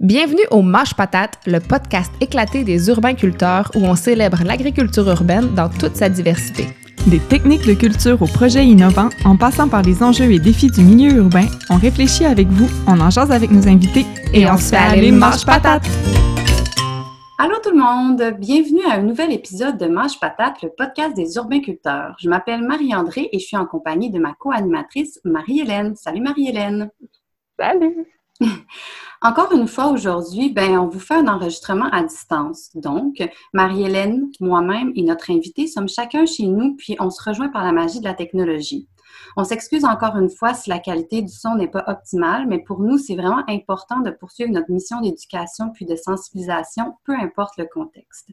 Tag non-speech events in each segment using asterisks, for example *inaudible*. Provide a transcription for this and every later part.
Bienvenue au Mâche Patate, le podcast éclaté des urbains-culteurs où on célèbre l'agriculture urbaine dans toute sa diversité. Des techniques de culture aux projets innovants, en passant par les enjeux et défis du milieu urbain, on réfléchit avec vous, on en jase avec nos invités et, on, se fait aller Mâche Patate! Allô tout le monde, bienvenue à un nouvel épisode de Mâche Patate, le podcast des urbains-culteurs. Je m'appelle Marie-André et je suis en compagnie de ma co-animatrice Marie-Hélène. Salut Marie-Hélène! Salut! *laughs* Encore une fois aujourd'hui, ben, on vous fait un enregistrement à distance. Donc, Marie-Hélène, moi-même et notre invité sommes chacun chez nous, puis on se rejoint par la magie de la technologie. On s'excuse encore une fois si la qualité du son n'est pas optimale, mais pour nous, c'est vraiment important de poursuivre notre mission d'éducation puis de sensibilisation, peu importe le contexte.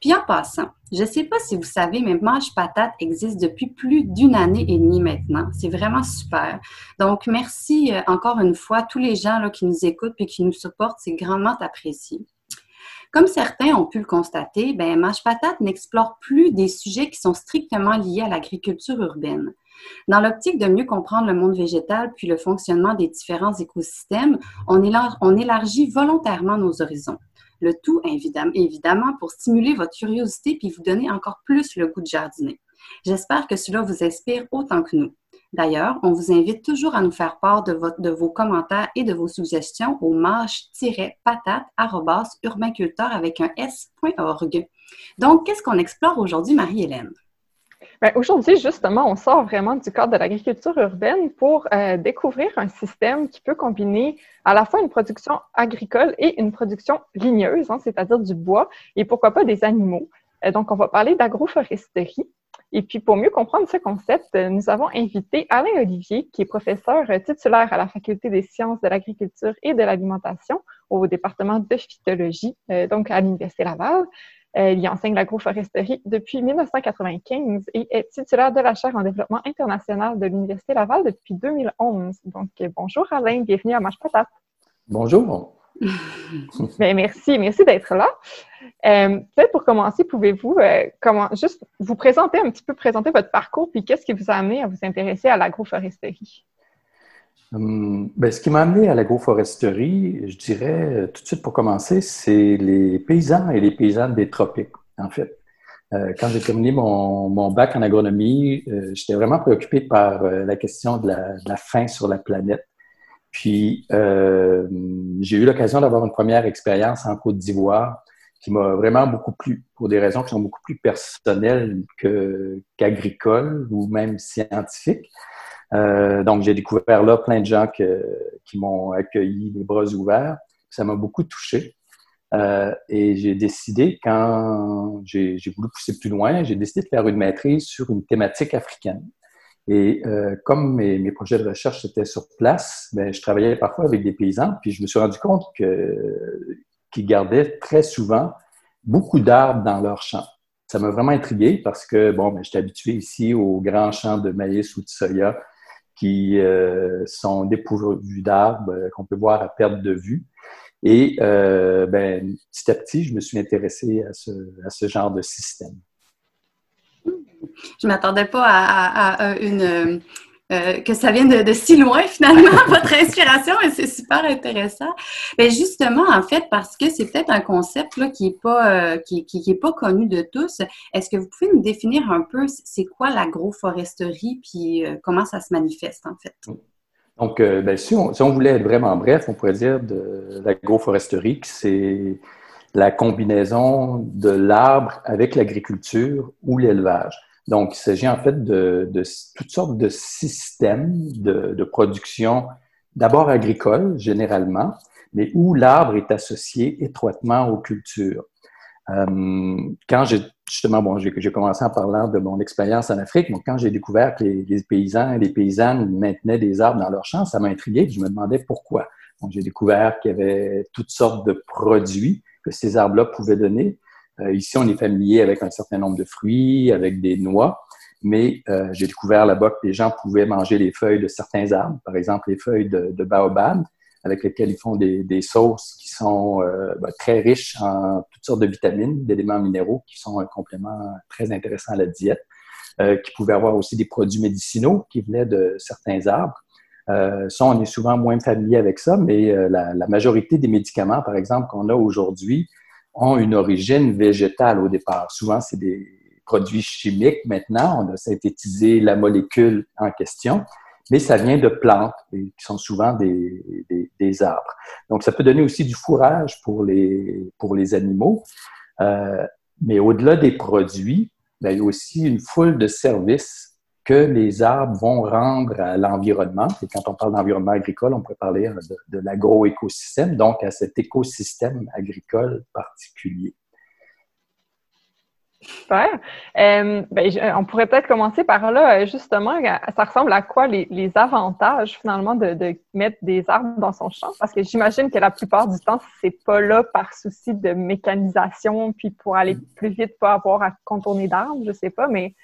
Puis en passant, je ne sais pas si vous savez, mais Mange Patate existe depuis plus d'une année et demie maintenant. C'est vraiment super. Donc, merci euh, encore une fois tous les gens là, qui nous écoutent et qui nous supportent. C'est grandement apprécié. Comme certains ont pu le constater, ben, Mâche Patate n'explore plus des sujets qui sont strictement liés à l'agriculture urbaine. Dans l'optique de mieux comprendre le monde végétal puis le fonctionnement des différents écosystèmes, on, élargit volontairement nos horizons. Le tout, évidemment, pour stimuler votre curiosité puis vous donner encore plus le goût de jardiner. J'espère que cela vous inspire autant que nous. D'ailleurs, on vous invite toujours à nous faire part de, vos commentaires et de vos suggestions au marche-patate-urbainculteur avec un s.org. Donc, qu'est-ce qu'on explore aujourd'hui, Marie-Hélène? Ben, aujourd'hui, justement, on sort vraiment du cadre de l'agriculture urbaine pour euh, découvrir un système qui peut combiner à la fois une production agricole et une production ligneuse, hein, c'est-à-dire du bois, et pourquoi pas des animaux. Euh, donc, on va parler d'agroforesterie. Et puis, pour mieux comprendre ce concept, euh, nous avons invité Alain Olivier, qui est professeur titulaire à la Faculté des sciences de l'agriculture et de l'alimentation au département de phytologie, donc à l'Université Laval. Euh, il enseigne l'agroforesterie depuis 1995 et est titulaire de la chaire en développement international de l'Université Laval depuis 2011. Donc, euh, bonjour Alain, bienvenue à Mâche Patate. Bonjour. *laughs* Ben, merci, merci d'être là. Euh, peut-être pour commencer, pouvez-vous comment, juste vous présenter un petit peu, présenter votre parcours, puis qu'est-ce qui vous a amené à vous intéresser à l'agroforesterie? Hum, ben, ce qui m'a amené à l'agroforesterie, je dirais tout de suite pour commencer, c'est les paysans et les paysannes des tropiques, en fait. Euh, quand j'ai terminé mon, mon, bac en agronomie, euh, j'étais vraiment préoccupé par euh, la question de la, de la, faim sur la planète. Puis, j'ai eu l'occasion d'avoir une première expérience en Côte d'Ivoire qui m'a vraiment beaucoup plu pour des raisons qui sont beaucoup plus personnelles qu'agricoles ou même scientifiques. Euh, donc, j'ai découvert là plein de gens qui m'ont accueilli les bras ouverts. Ça m'a beaucoup touché. Euh, et j'ai décidé, quand j'ai voulu pousser plus loin, j'ai décidé de faire une maîtrise sur une thématique africaine. Et euh, comme mes, mes, projets de recherche étaient sur place, ben, je travaillais parfois avec des paysans, puis je me suis rendu compte qu'ils gardaient très souvent beaucoup d'arbres dans leurs champs. Ça m'a vraiment intrigué parce que, bon, ben, j'étais habitué ici aux grands champs de maïs ou de soya qui euh, sont dépourvus d'arbres, euh, qu'on peut voir à perte de vue. Et euh, ben, petit à petit, je me suis intéressé à ce, à ce genre de système. Je ne m'attendais pas à, une, euh, que ça vienne de, si loin finalement, *laughs* votre inspiration, et c'est super intéressant. Mais justement, en fait, parce que c'est peut-être un concept là, qui n'est pas, euh, qui, pas connu de tous, est-ce que vous pouvez nous définir un peu c'est quoi l'agroforesterie, puis euh, comment ça se manifeste en fait? Donc, ben, si, on, si, on, voulait être vraiment bref, on pourrait dire de l'agroforesterie que c'est la combinaison de l'arbre avec l'agriculture ou l'élevage. Donc, il s'agit en fait de, toutes sortes de systèmes de, production, d'abord agricole généralement, mais où l'arbre est associé étroitement aux cultures. Euh, quand j'ai justement, bon, j'ai commencé en parlant de mon expérience en Afrique, donc quand j'ai découvert que les, paysans et les paysannes maintenaient des arbres dans leurs champs, ça m'a intrigué. Je me demandais pourquoi. Donc, j'ai découvert qu'il y avait toutes sortes de produits que ces arbres-là pouvaient donner. Euh, ici, on est familier avec un certain nombre de fruits, avec des noix, mais euh, j'ai découvert là-bas que les gens pouvaient manger les feuilles de certains arbres, par exemple les feuilles de, baobab, avec lesquelles ils font des, sauces qui sont euh, ben, très riches en toutes sortes de vitamines, d'éléments minéraux qui sont un complément très intéressant à la diète, qui pouvaient avoir aussi des produits médicinaux qui venaient de certains arbres. Euh, ça, on est souvent moins familier avec ça, mais euh, la, majorité des médicaments, par exemple, qu'on a aujourd'hui, ont une origine végétale au départ. Souvent, c'est des produits chimiques. Maintenant, on a synthétisé la molécule en question, mais ça vient de plantes qui sont souvent des, des, arbres. Donc, ça peut donner aussi du fourrage pour les, pour les animaux. Euh, mais au-delà des produits, ben, il y a aussi une foule de services que les arbres vont rendre à l'environnement. Et quand on parle d'environnement agricole, on pourrait parler euh, de, de l'agroécosystème, donc à cet écosystème agricole particulier. Super. Euh, ben, on pourrait peut-être commencer par là, euh, justement, ça ressemble à quoi les, avantages finalement de, mettre des arbres dans son champ? Parce que j'imagine que la plupart du temps, c'est pas là par souci de mécanisation, puis pour aller plus vite, pas avoir à contourner d'arbres, je sais pas, mais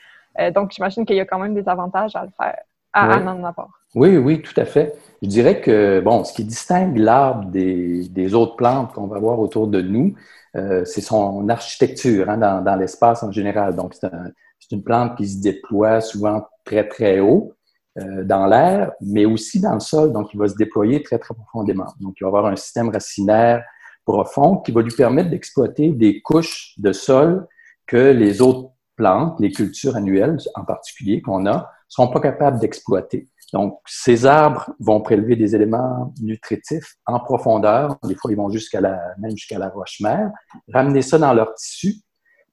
euh, donc, j'imagine qu'il y a quand même des avantages à le faire, à, en avoir. Oui, oui, tout à fait. Je dirais que, bon, ce qui distingue l'arbre des, autres plantes qu'on va voir autour de nous, euh, c'est son architecture hein, dans, l'espace en général. Donc, c'est une plante qui se déploie souvent très, très haut euh, dans l'air, mais aussi dans le sol. Donc, il va se déployer très, très profondément. Donc, il va avoir un système racinaire profond qui va lui permettre d'exploiter des couches de sol que les autres plantes, les cultures annuelles en particulier qu'on a, sont pas capables d'exploiter. Donc, ces arbres vont prélever des éléments nutritifs en profondeur. Des fois, ils vont jusqu'à la, même jusqu'à la roche-mère, ramener ça dans leur tissu.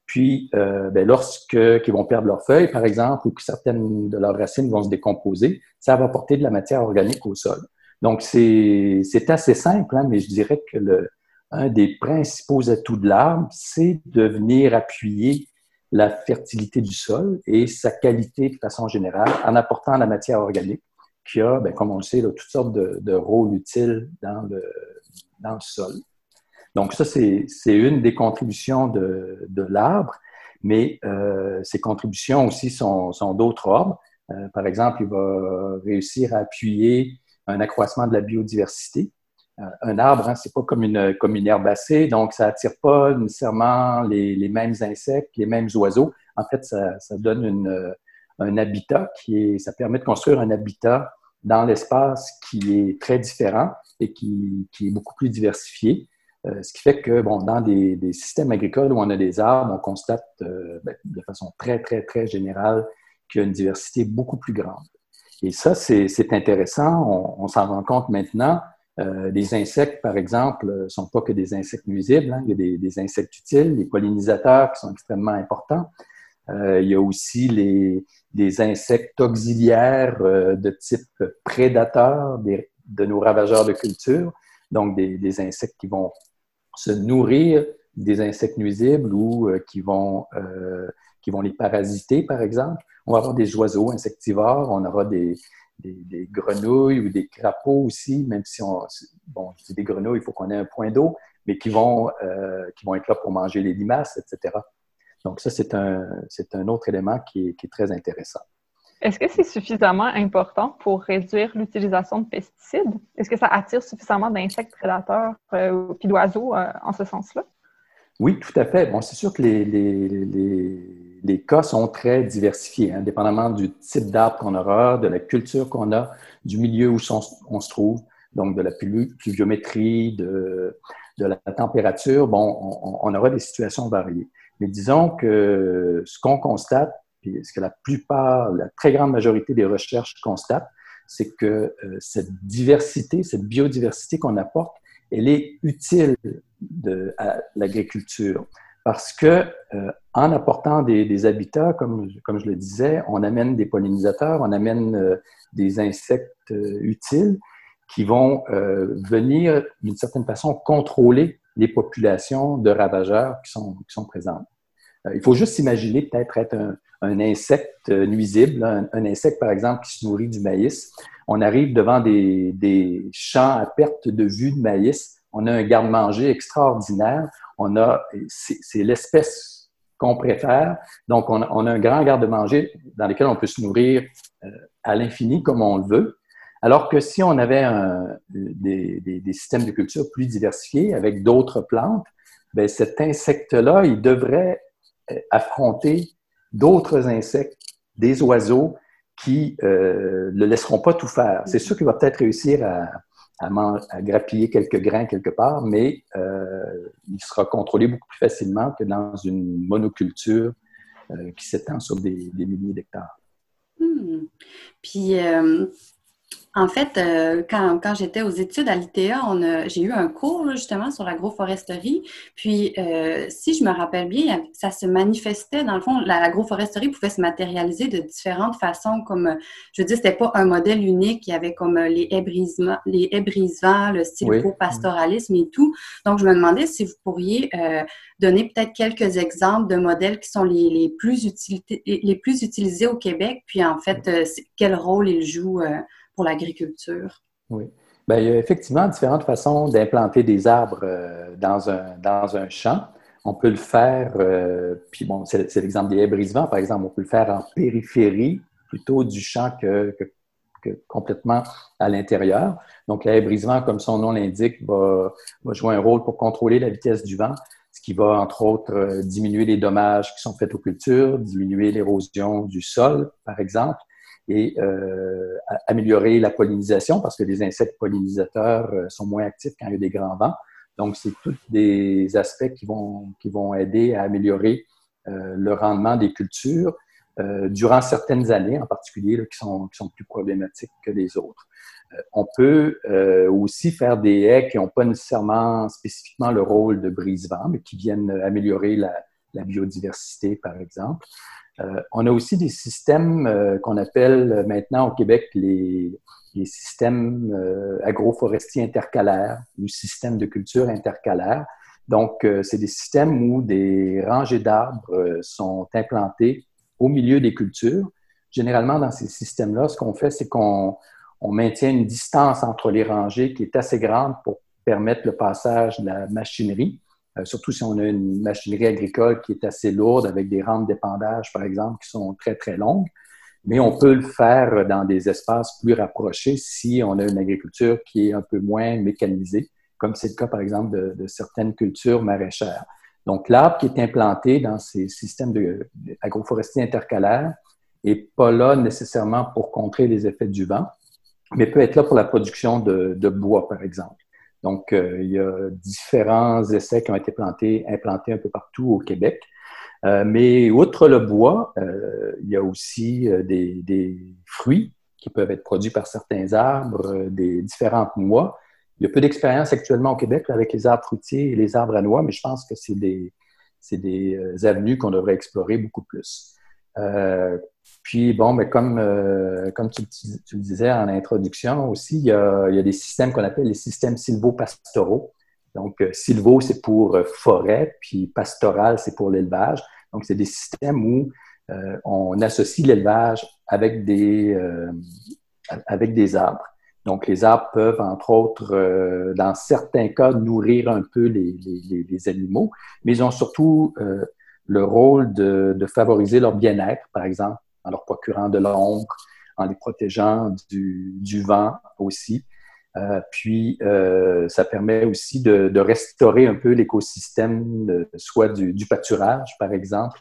Puis, euh, ben, lorsque qu'ils vont perdre leurs feuilles, par exemple, ou que certaines de leurs racines vont se décomposer, ça va apporter de la matière organique au sol. Donc, c'est, c'est assez simple, hein, mais je dirais que le, un des principaux atouts de l'arbre, c'est de venir appuyer la fertilité du sol et sa qualité de façon générale en apportant la matière organique qui a, ben, comme on le sait, toutes sortes de, rôles utiles dans le, dans le sol. Donc ça, c'est une des contributions de, de l'arbre, mais euh, ces contributions aussi sont, sont d'autres ordres. Euh, par exemple, il va réussir à appuyer un accroissement de la biodiversité. Euh, un arbre, hein, c'est pas comme une, comme une herbacée, donc ça attire pas nécessairement les, les mêmes insectes, les mêmes oiseaux. En fait, ça, donne une, euh, un habitat qui est, ça permet de construire un habitat dans l'espace qui est très différent et qui, qui est beaucoup plus diversifié. Euh, ce qui fait que, bon, dans des, des, systèmes agricoles où on a des arbres, on constate ben, de façon très, très, très générale qu'il y a une diversité beaucoup plus grande. Et ça, c'est intéressant. On s'en rend compte maintenant euh, les insectes, par exemple, ne sont pas que des insectes nuisibles. Hein. Il y a des, insectes utiles, les pollinisateurs qui sont extrêmement importants. Euh, il y a aussi les, des insectes auxiliaires euh, de type prédateur de nos ravageurs de culture, donc des, des, insectes qui vont se nourrir des insectes nuisibles ou qui, vont, qui vont les parasiter, par exemple. On va avoir des oiseaux insectivores, on aura des, des, grenouilles ou des crapauds aussi, même si on, bon, je dis des grenouilles, il faut qu'on ait un point d'eau, mais qui vont, euh, qui vont être là pour manger les limaces, etc. Donc ça, c'est un, c'est un autre élément qui est, qui est très intéressant. Est-ce que c'est suffisamment important pour réduire l'utilisation de pesticides? Est-ce que ça attire suffisamment d'insectes prédateurs euh, puis d'oiseaux euh, en ce sens-là? Oui, tout à fait. Bon, c'est sûr que les, les, les, les, cas sont très diversifiés, indépendamment du type d'arbre qu'on aura, de la culture qu'on a, du milieu où on, se trouve, donc de la pluviométrie, de, la température. Bon, on, aura des situations variées. Mais disons que ce qu'on constate, puis ce que la plupart, la très grande majorité des recherches constatent, c'est que euh, cette diversité, cette biodiversité qu'on apporte, elle est utile à l'agriculture parce que euh, en apportant des, habitats, comme, comme je le disais, on amène des pollinisateurs, on amène euh, des insectes euh, utiles qui vont venir d'une certaine façon contrôler les populations de ravageurs qui sont, qui sont présentes. il faut juste s'imaginer peut-être être un, un insecte nuisible, un, un, insecte par exemple qui se nourrit du maïs. On arrive devant des, des champs à perte de vue de maïs on a un garde-manger extraordinaire. On a, c'est l'espèce qu'on préfère. Donc, on a, un grand garde-manger dans lequel on peut se nourrir euh, à l'infini comme on le veut. Alors que si on avait des, systèmes de culture plus diversifiés avec d'autres plantes, ben cet insecte-là, il devrait euh, affronter d'autres insectes, des oiseaux qui ne le laisseront pas tout faire. C'est sûr qu'il va peut-être réussir à, à, grappiller quelques grains quelque part, mais il sera contrôlé beaucoup plus facilement que dans une monoculture qui s'étend sur des, milliers d'hectares. Hmm. Puis, en fait, euh, quand, quand j'étais aux études à l'ITA, j'ai eu un cours justement sur l'agroforesterie. Puis, euh, si je me rappelle bien, ça se manifestait, dans le fond, l'agroforesterie pouvait se matérialiser de différentes façons. Comme, je veux dire, c'était pas un modèle unique. Il y avait comme les haies les haies le sylvo-pastoralisme et tout. Donc, je me demandais si vous pourriez euh, donner peut-être quelques exemples de modèles qui sont les, les plus, les plus utilisés au Québec. Puis, en fait, quel rôle ils jouent pour l'agriculture? Oui. Bien, il y a effectivement différentes façons d'implanter des arbres euh, dans, un, dans un champ. On peut le faire, euh, puis bon, c'est l'exemple des haies brise-vent, par exemple, on peut le faire en périphérie plutôt du champ que, complètement à l'intérieur. Donc, la haie brise-vent, comme son nom l'indique, va, va, jouer un rôle pour contrôler la vitesse du vent, ce qui va, entre autres, euh, diminuer les dommages qui sont faits aux cultures, diminuer l'érosion du sol, par exemple, et euh, améliorer la pollinisation parce que les insectes pollinisateurs euh, sont moins actifs quand il y a des grands vents. Donc, c'est tous des aspects qui vont, qui vont aider à améliorer euh, le rendement des cultures euh, durant certaines années, en particulier, là, qui, sont, qui sont plus problématiques que les autres. Euh, on peut euh, aussi faire des haies qui n'ont pas nécessairement spécifiquement le rôle de brise-vent, mais qui viennent améliorer la, la biodiversité, par exemple. Euh, on a aussi des systèmes euh, qu'on appelle euh, maintenant au Québec les, systèmes agroforestiers intercalaires ou systèmes de culture intercalaires. Donc, c'est des systèmes où des rangées d'arbres sont implantées au milieu des cultures. Généralement, dans ces systèmes-là, ce qu'on fait, c'est qu'on maintient une distance entre les rangées qui est assez grande pour permettre le passage de la machinerie. Euh, surtout si on a une machinerie agricole qui est assez lourde avec des rampes d'épandage, par exemple, qui sont très, très longues. Mais on peut le faire dans des espaces plus rapprochés si on a une agriculture qui est un peu moins mécanisée, comme c'est le cas, par exemple, de, certaines cultures maraîchères. Donc, l'arbre qui est implanté dans ces systèmes de, agroforestiers intercalaires n'est pas là nécessairement pour contrer les effets du vent, mais peut être là pour la production de bois, par exemple. Donc, euh, il y a différents essais qui ont été plantés, implantés un peu partout au Québec. Euh, mais outre le bois, euh, il y a aussi des, fruits qui peuvent être produits par certains arbres, des différentes noix. Il y a peu d'expérience actuellement au Québec avec les arbres fruitiers et les arbres à noix, mais je pense que c'est des, des avenues qu'on devrait explorer beaucoup plus. Puis, bon, mais comme, euh, comme tu, le disais en introduction aussi, il y a, il y a des systèmes qu'on appelle les systèmes silvopastoraux. Donc, euh, c'est pour euh, forêt, puis pastoral, c'est pour l'élevage. Donc, c'est des systèmes où on associe l'élevage avec des, avec des arbres. Donc, les arbres peuvent, entre autres, dans certains cas, nourrir un peu les, les, les animaux, mais ils ont surtout le rôle de, de favoriser leur bien-être, par exemple en leur procurant de l'ombre, en les protégeant du, du vent aussi. Euh, puis, euh, ça permet aussi de, de restaurer un peu l'écosystème, soit du, du, pâturage, par exemple,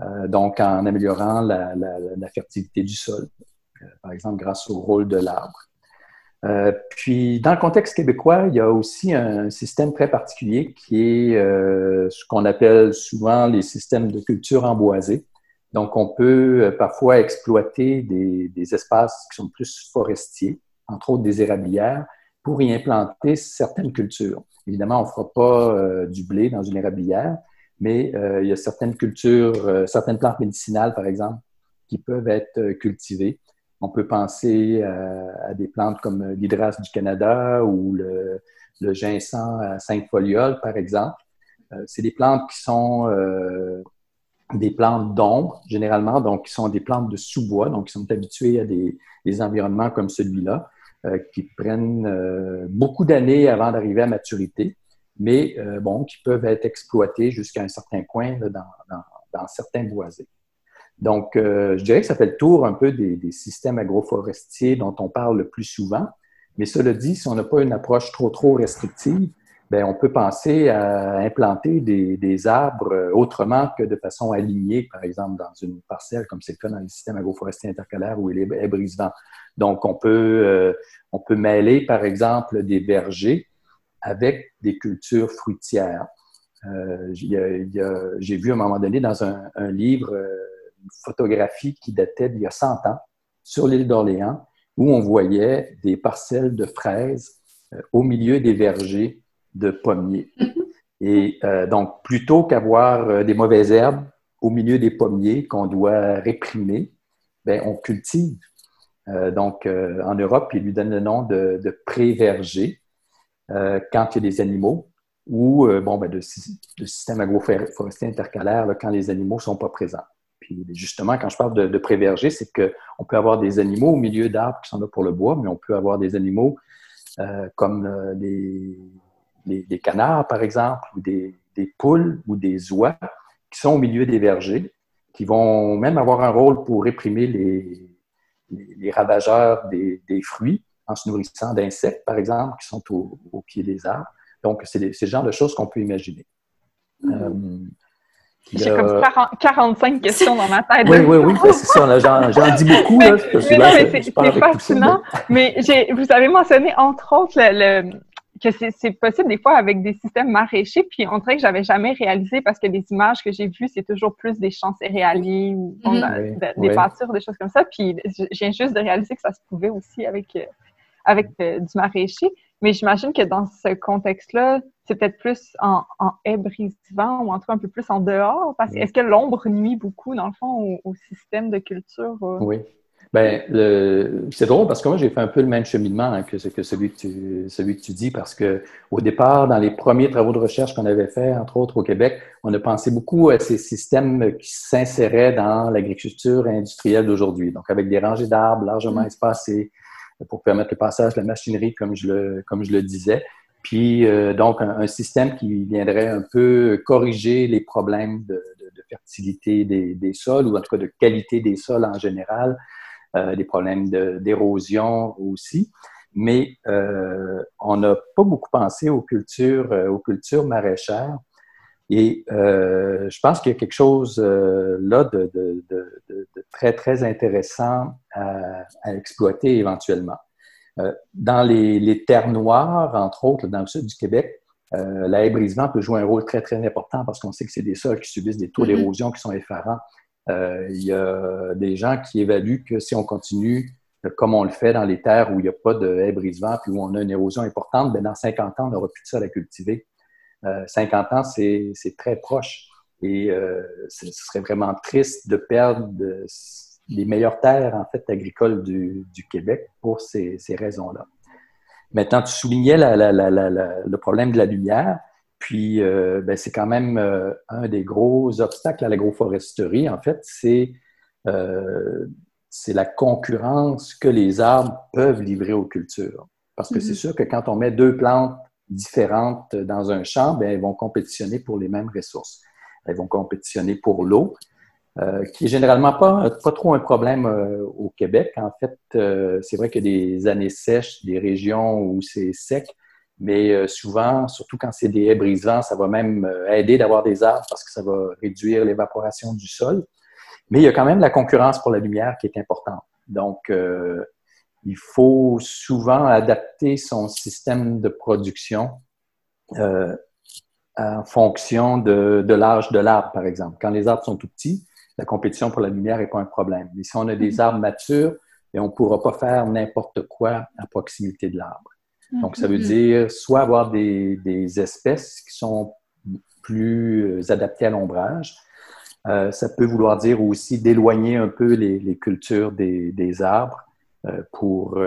euh, donc en améliorant la, la, la fertilité du sol, euh, par exemple grâce au rôle de l'arbre. Euh, puis, dans le contexte québécois, il y a aussi un système très particulier qui est ce qu'on appelle souvent les systèmes de culture emboisée. Donc, on peut euh, parfois exploiter des, espaces qui sont plus forestiers, entre autres des érablières, pour y implanter certaines cultures. Évidemment, on ne fera pas euh, du blé dans une érablière, mais euh, il y a certaines cultures, certaines plantes médicinales, par exemple, qui peuvent être cultivées. On peut penser à, des plantes comme l'hydrasse du Canada ou le, le ginseng à cinq folioles, par exemple. C'est des plantes qui sont des plantes d'ombre, généralement, donc qui sont des plantes de sous-bois, donc qui sont habituées à des, environnements comme celui-là, euh, qui prennent euh, beaucoup d'années avant d'arriver à maturité, mais euh, bon, qui peuvent être exploitées jusqu'à un certain coin dans, certains boisés. Donc, je dirais que ça fait le tour un peu des, des, systèmes agroforestiers dont on parle le plus souvent, mais cela dit, si on n'a pas une approche trop, trop restrictive, ben, on peut penser à implanter des, arbres autrement que de façon alignée, par exemple dans une parcelle, comme c'est le cas dans le système agroforestier intercalaire où il est brisant. Donc, on peut, on peut mêler, par exemple, des vergers avec des cultures fruitières. J'ai vu à un moment donné dans un, un livre une photographie qui datait d'il y a 100 ans sur l'île d'Orléans où on voyait des parcelles de fraises euh, au milieu des vergers de pommiers. Et euh, donc, plutôt qu'avoir euh, des mauvaises herbes au milieu des pommiers qu'on doit réprimer, ben, on cultive. donc, en Europe, ils lui donnent le nom de, de pré-verger quand il y a des animaux ou bon, ben, de, système agroforestier intercalaire quand les animaux ne sont pas présents. Puis justement, quand je parle de, de préverger, c'est qu'on peut avoir des animaux au milieu d'arbres qui sont là pour le bois, mais on peut avoir des animaux euh, comme euh, des, canards, par exemple, ou des, poules ou des oies qui sont au milieu des vergers, qui vont même avoir un rôle pour réprimer les, les, ravageurs des, fruits en se nourrissant d'insectes, par exemple, qui sont au, pied des arbres. Donc, c'est le genre de choses qu'on peut imaginer. Mmh. Euh, j'ai comme 45 questions dans ma tête. Oui, oui, oui, *laughs* c'est ça. J'en dis beaucoup. c'est fascinant. Mais, *laughs* vous avez mentionné, entre autres, le, que c'est possible des fois avec des systèmes maraîchers, puis on dirait que j'avais jamais réalisé parce que les images que j'ai vues, c'est toujours plus des champs céréaliers ou mhm. des pâtures, des choses comme ça. Puis je viens juste de réaliser que ça se pouvait aussi avec, euh, avec euh, du maraîcher. Mais j'imagine que dans ce contexte-là, c'est peut-être plus en, en haie brisivant ou en tout cas un peu plus en dehors. Parce que est-ce que l'ombre nuit beaucoup, dans le fond, au, système de culture? Euh? Oui. Bien, c'est drôle parce que moi, j'ai fait un peu le même cheminement hein, que, que celui, que tu, celui que tu dis parce que au départ, dans les premiers travaux de recherche qu'on avait fait, entre autres au Québec, on a pensé beaucoup à ces systèmes qui s'inséraient dans l'agriculture industrielle d'aujourd'hui. Donc, avec des rangées d'arbres largement mmh. espacées pour permettre le passage de la machinerie, comme je le, comme je le disais. Puis euh, donc un, système qui viendrait un peu corriger les problèmes de, fertilité des, sols ou en tout cas de qualité des sols en général, euh, des problèmes d'érosion aussi. Mais euh, on n'a pas beaucoup pensé aux cultures, aux cultures maraîchères. Et je pense qu'il y a quelque chose là de, très, très intéressant à exploiter éventuellement. Euh, dans les, terres noires, entre autres, dans le sud du Québec, euh, brisement peut jouer un rôle très, très important parce qu'on sait que c'est des sols qui subissent des taux mm-hmm. d'érosion qui sont effarants. Euh, il y a des gens qui évaluent que si on continue comme on le fait dans les terres où il n'y a pas de brisement puis où on a une érosion importante, bien, dans 50 ans, on n'aura plus de sol à cultiver. 50 ans, c'est très proche. Et ce serait vraiment triste de perdre les meilleures terres en fait agricoles du, Québec pour ces, raisons-là. Maintenant, tu soulignais le problème de la lumière, puis euh, ben, c'est quand même euh, un des gros obstacles à l'agroforesterie. En fait, euh, c'est la concurrence que les arbres peuvent livrer aux cultures. Parce que c'est mm-hmm. sûr que quand on met deux plantes différentes dans un champ, ben, elles vont compétitionner pour les mêmes ressources. Elles vont compétitionner pour l'eau, euh, qui est généralement pas, pas trop un problème euh, au Québec. En fait, euh, c'est vrai a des années sèches, des régions où c'est sec, mais souvent, surtout quand c'est des haies brisants, ça va même aider d'avoir des arbres parce que ça va réduire l'évaporation du sol. Mais il y a quand même la concurrence pour la lumière qui est importante. Donc, il faut souvent adapter son système de production en fonction de, de l'âge de l'arbre, par exemple. Quand les arbres sont tout petits, la compétition pour la lumière n'est pas un problème. Mais si on a des mhm. arbres matures, et on ne pourra pas faire n'importe quoi à proximité de l'arbre. Donc, ça veut mhm. dire soit avoir des, espèces qui sont plus euh, adaptées à l'ombrage. Euh, ça peut vouloir dire aussi d'éloigner un peu les, cultures des, arbres euh, pour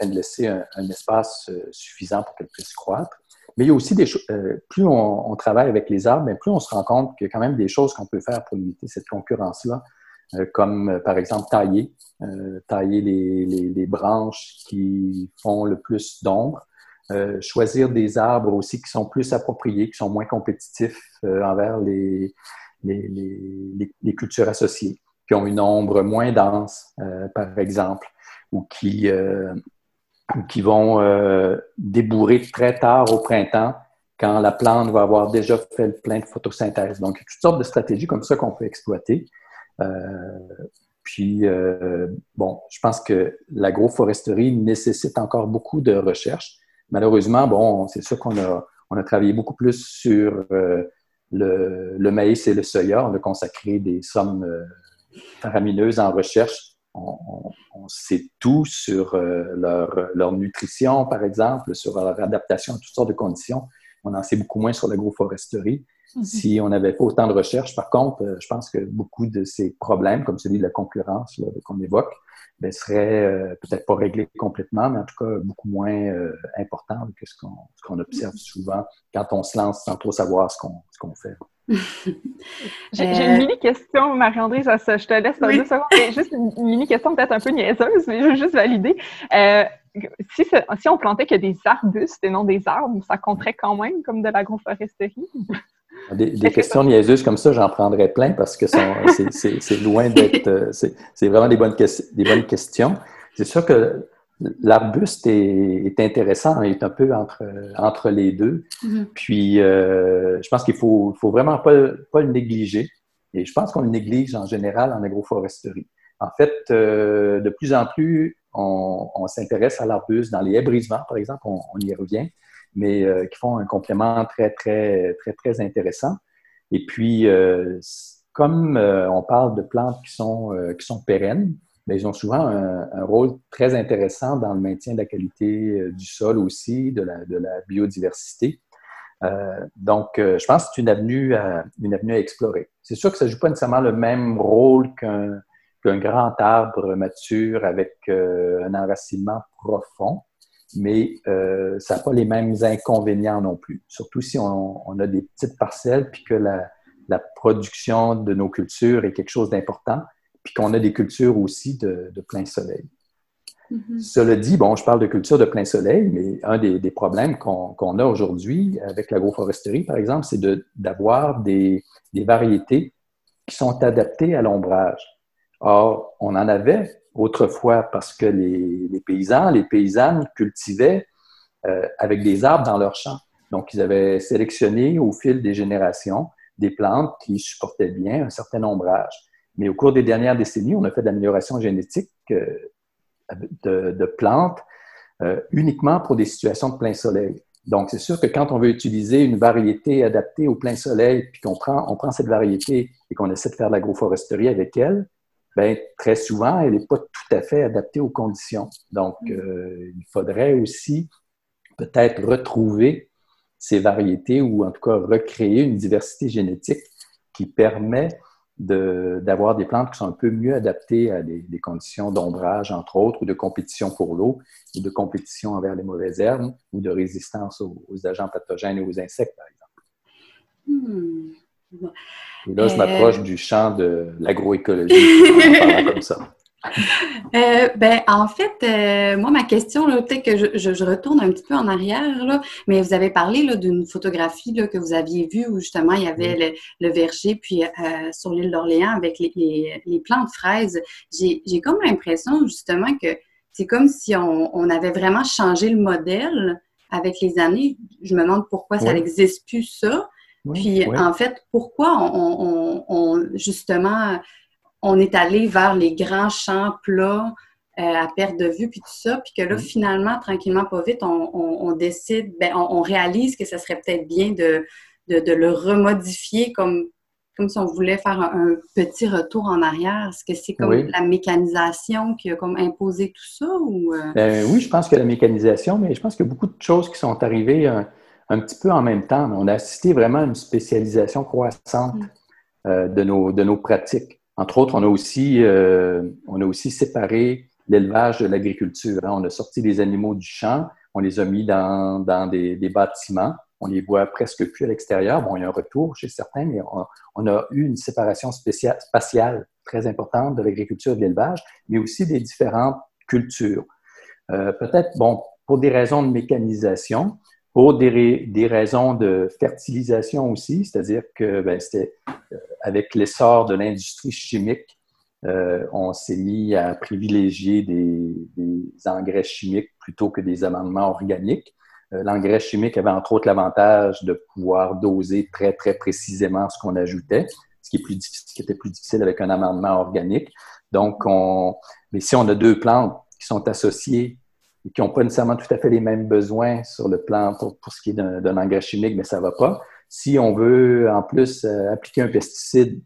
laisser un espace suffisant pour qu'elles puissent croître. Mais il y a aussi des choses, euh, plus on, travaille avec les arbres, plus on se rend compte qu'il y a quand même des choses qu'on peut faire pour limiter cette concurrence-là, euh, comme euh, par exemple tailler, tailler les, branches qui font le plus d'ombre, choisir des arbres aussi qui sont plus appropriés, qui sont moins compétitifs envers les, les, cultures associées, qui ont une ombre moins dense, par exemple, ou qui qui vont euh, débourrer très tard au printemps quand la plante va avoir déjà fait le plein de photosynthèse. Donc, toutes sortes de stratégies comme ça qu'on peut exploiter. Euh, puis, euh, bon, je pense que l'agroforesterie nécessite encore beaucoup de recherche. Malheureusement, bon, c'est sûr qu'on a, on a travaillé beaucoup plus sur euh, le, le, maïs et le soya. On a consacré des sommes en recherche. On, on, on sait tout sur euh, leur, leur, nutrition, par exemple, sur leur adaptation à toutes sortes de conditions. On en sait beaucoup moins sur l'agroforesterie. Mm -hmm. Si on n'avait pas autant de recherche, par contre, euh, je pense que beaucoup de ces problèmes, comme celui de la concurrence qu'on évoque, ben, seraient euh, peut-être pas réglés complètement, mais en tout cas beaucoup moins importants que ce qu'on qu observe souvent quand on se lance sans trop savoir ce qu'on qu fait. J'ai une mini question, Marie-André, je te laisse oui. deux secondes, juste une, mini question peut-être un peu niaiseuse, mais je veux juste valider. Euh, si, si, on plantait que des arbustes et non des arbres, ça compterait quand même comme de l'agroforesterie? Des, des questions niaiseuses comme ça, j'en prendrais plein parce que c'est loin d'être. *laughs* C'est vraiment des bonnes, des bonnes questions. C'est sûr que l'arbuste est, est, intéressant, il est un peu entre, entre les deux. Mm -hmm. Puis, euh, je pense qu'il ne faut, faut vraiment pas, pas le négliger. Et je pense qu'on le néglige en général en agroforesterie. En fait, euh, de plus en plus, on, on s'intéresse à l'arbuste dans les haies brisements, par exemple, on, on y revient mais euh, qui font un complément très, très, très, très intéressant. Et puis, comme on parle de plantes qui sont, qui sont pérennes, bien, ils ont souvent un, un, rôle très intéressant dans le maintien de la qualité du sol aussi, de la, de la biodiversité. Euh, donc, je pense que c'est une avenue à, une avenue à explorer. C'est sûr que ça ne joue pas nécessairement le même rôle qu'un qu grand arbre mature avec euh, un enracinement profond, mais euh, ça n'a pas les mêmes inconvénients non plus. Surtout si on, on a des petites parcelles, puis que la, la, production de nos cultures est quelque chose d'important, puis qu'on a des cultures aussi de, de plein soleil. Mm -hmm. Cela dit, bon, je parle de culture de plein soleil, mais un des, des problèmes qu'on qu a aujourd'hui avec l'agroforesterie, par exemple, c'est d'avoir des, des variétés qui sont adaptées à l'ombrage. Or, on en avait autrefois parce que les, les paysans, les paysannes cultivaient euh, avec des arbres dans leurs champs. Donc, ils avaient sélectionné au fil des générations des plantes qui supportaient bien un certain ombrage. Mais au cours des dernières décennies, on a fait de l'amélioration génétique euh, de, de, plantes euh, uniquement pour des situations de plein soleil. Donc, c'est sûr que quand on veut utiliser une variété adaptée au plein soleil, puis qu'on prend, on prend cette variété et qu'on essaie de faire de l'agroforesterie avec elle, ben, très souvent, elle n'est pas tout à fait adaptée aux conditions. Donc, mm. euh, il faudrait aussi peut-être retrouver ces variétés ou en tout cas recréer une diversité génétique qui permet d'avoir de, des plantes qui sont un peu mieux adaptées à des, des conditions d'ombrage, entre autres, ou de compétition pour l'eau, ou de compétition envers les mauvaises herbes, ou de résistance aux, aux agents pathogènes et aux insectes, par exemple. Hmm. Et là, je euh, m'approche du champ de l'agroécologie comme ça. Euh, ben, en fait, euh, moi, ma question, peut-être que je, je, je, retourne un petit peu en arrière, là, mais vous avez parlé d'une photographie là, que vous aviez vue où justement il y avait le, le, verger, puis euh, sur l'île d'Orléans avec les, les, fraises. J'ai comme l'impression justement que c'est comme si on, on, avait vraiment changé le modèle avec les années. Je me demande pourquoi ça n'existe plus ça. Puis, en fait, pourquoi on, on, on, justement, on est allé vers les grands champs plats euh, à perte de vue, puis tout ça, puis que là, oui. finalement, tranquillement, pas vite, on, on décide, ben, on, réalise que ça serait peut-être bien de, de, de, le remodifier comme, comme si on voulait faire un, un petit retour en arrière. Est-ce que c'est comme la mécanisation qui a comme imposé tout ça? Ou, euh... ben, oui, je pense que la mécanisation, mais je pense qu'il y a beaucoup de choses qui sont arrivées. Un petit peu en même temps. On a assisté vraiment à une spécialisation croissante mm. euh, de, nos, de nos pratiques. Entre autres, on a aussi, euh, on a aussi séparé l'élevage de l'agriculture. Hein. On a sorti les animaux du champ, on les a mis dans, dans des, des, bâtiments. On les voit presque plus à l'extérieur. Bon, il y a un retour chez certains, mais on, on a eu une séparation spéciale, spatiale très importante de l'agriculture et de l'élevage, mais aussi des différentes cultures. Euh, Peut-être, bon, pour des raisons de mécanisation, pour des, raisons de fertilisation aussi, c'est-à-dire que ben, c'était euh, avec l'essor de l'industrie chimique, euh, on s'est mis à privilégier des, engrais chimiques plutôt que des amendements organiques. Euh, l'engrais chimique avait entre autres l'avantage de pouvoir doser très, très précisément ce qu'on ajoutait, ce qui, était plus difficile avec un amendement organique. Donc, on, mais si on a deux plantes qui sont associées qui n'ont pas nécessairement tout à fait les mêmes besoins sur le plan pour, ce qui est d'un engrais chimique, mais ça ne va pas. Si on veut en plus euh, appliquer un pesticide,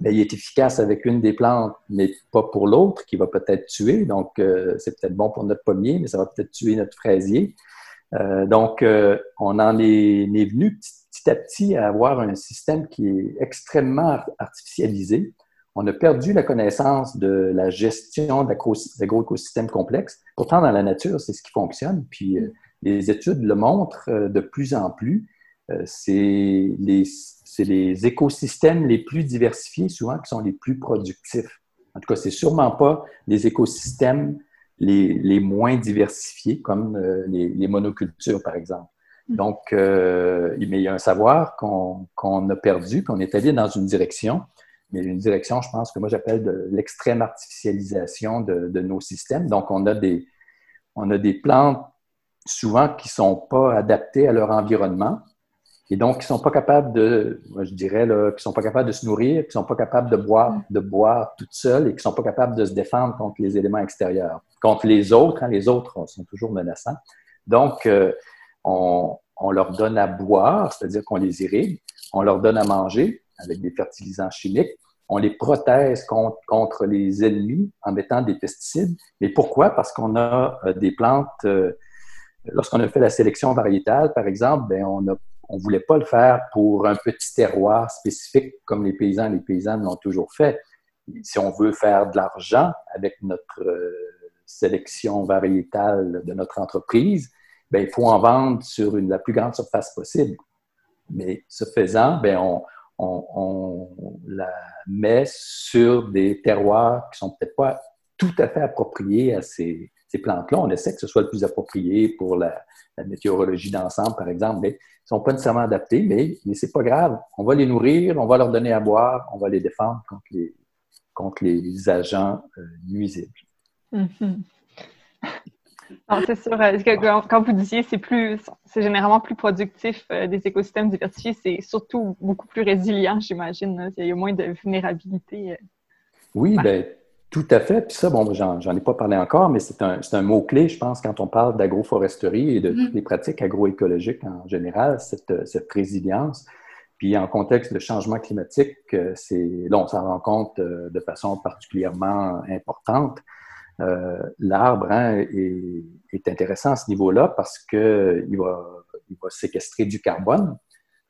bien, il est efficace avec une des plantes, mais pas pour l'autre, qui va peut-être tuer. Donc, euh, c'est peut-être bon pour notre pommier, mais ça va peut-être tuer notre fraisier. Euh, donc, on en est, venu petit, à petit à avoir un système qui est extrêmement artificialisé. On a perdu la connaissance de la gestion d'agro-écosystèmes complexes. Pourtant, dans la nature, c'est ce qui fonctionne. Puis, les études le montrent de plus en plus. Euh, c'est les, les, écosystèmes les plus diversifiés, souvent, qui sont les plus productifs. En tout cas, c'est sûrement pas les écosystèmes les, les moins diversifiés, comme euh, les, les, monocultures, par exemple. Mm. Donc, euh, mais il y a un savoir qu'on a perdu, qu'on est allé dans une direction, mais une direction, je pense, que moi j'appelle de l'extrême artificialisation de, de, nos systèmes. Donc, on a des, on a des plantes souvent qui ne sont pas adaptées à leur environnement, et donc, ils ne sont pas capables de, je dirais, là, qui sont pas capables de se nourrir, qui ne sont pas capables de boire, mm. de boire toutes seules et qui ne sont pas capables de se défendre contre les éléments extérieurs. Contre les autres, hein, les autres sont toujours menaçants. Donc, euh, on, on, leur donne à boire, c'est-à-dire qu'on les irrigue, on leur donne à manger avec des fertilisants chimiques, on les protège contre, les ennemis en mettant des pesticides. Mais pourquoi? Parce qu'on a euh, des plantes, euh, lorsqu'on a fait la sélection variétale, par exemple, ben, on ne voulait pas le faire pour un petit terroir spécifique comme les paysans et les paysannes l'ont toujours fait. Si on veut faire de l'argent avec notre euh, sélection variétale de notre entreprise, bien, il faut en vendre sur la plus grande surface possible. Mais ce faisant, bien, on, on, la met sur des terroirs qui sont peut-être pas tout à fait appropriés à ces, plantes-là. On essaie que ce soit le plus approprié pour la, météorologie d'ensemble, par exemple, mais ils ne sont pas nécessairement adaptés, mais, mais ce n'est pas grave. On va les nourrir, on va leur donner à boire, on va les défendre contre les, contre les agents euh, nuisibles. Mm-hmm. C'est sûr, euh, quand vous disiez c'est plus, c'est généralement plus productif euh, des écosystèmes diversifiés, c'est surtout beaucoup plus résilient, j'imagine. Il y a moins de vulnérabilité. Oui, ben, tout à fait. Puis ça, bon, j'en ai pas parlé encore, mais c'est un, un mot-clé, je pense, quand on parle d'agroforesterie et de toutes mm. les pratiques agroécologiques en général, cette, cette résilience. Puis en contexte de changement climatique, euh, c'est là, on s'en rend compte euh, de façon particulièrement importante. Euh, L'arbre hein, est, intéressant à ce niveau-là parce qu'il va, il va séquestrer du carbone.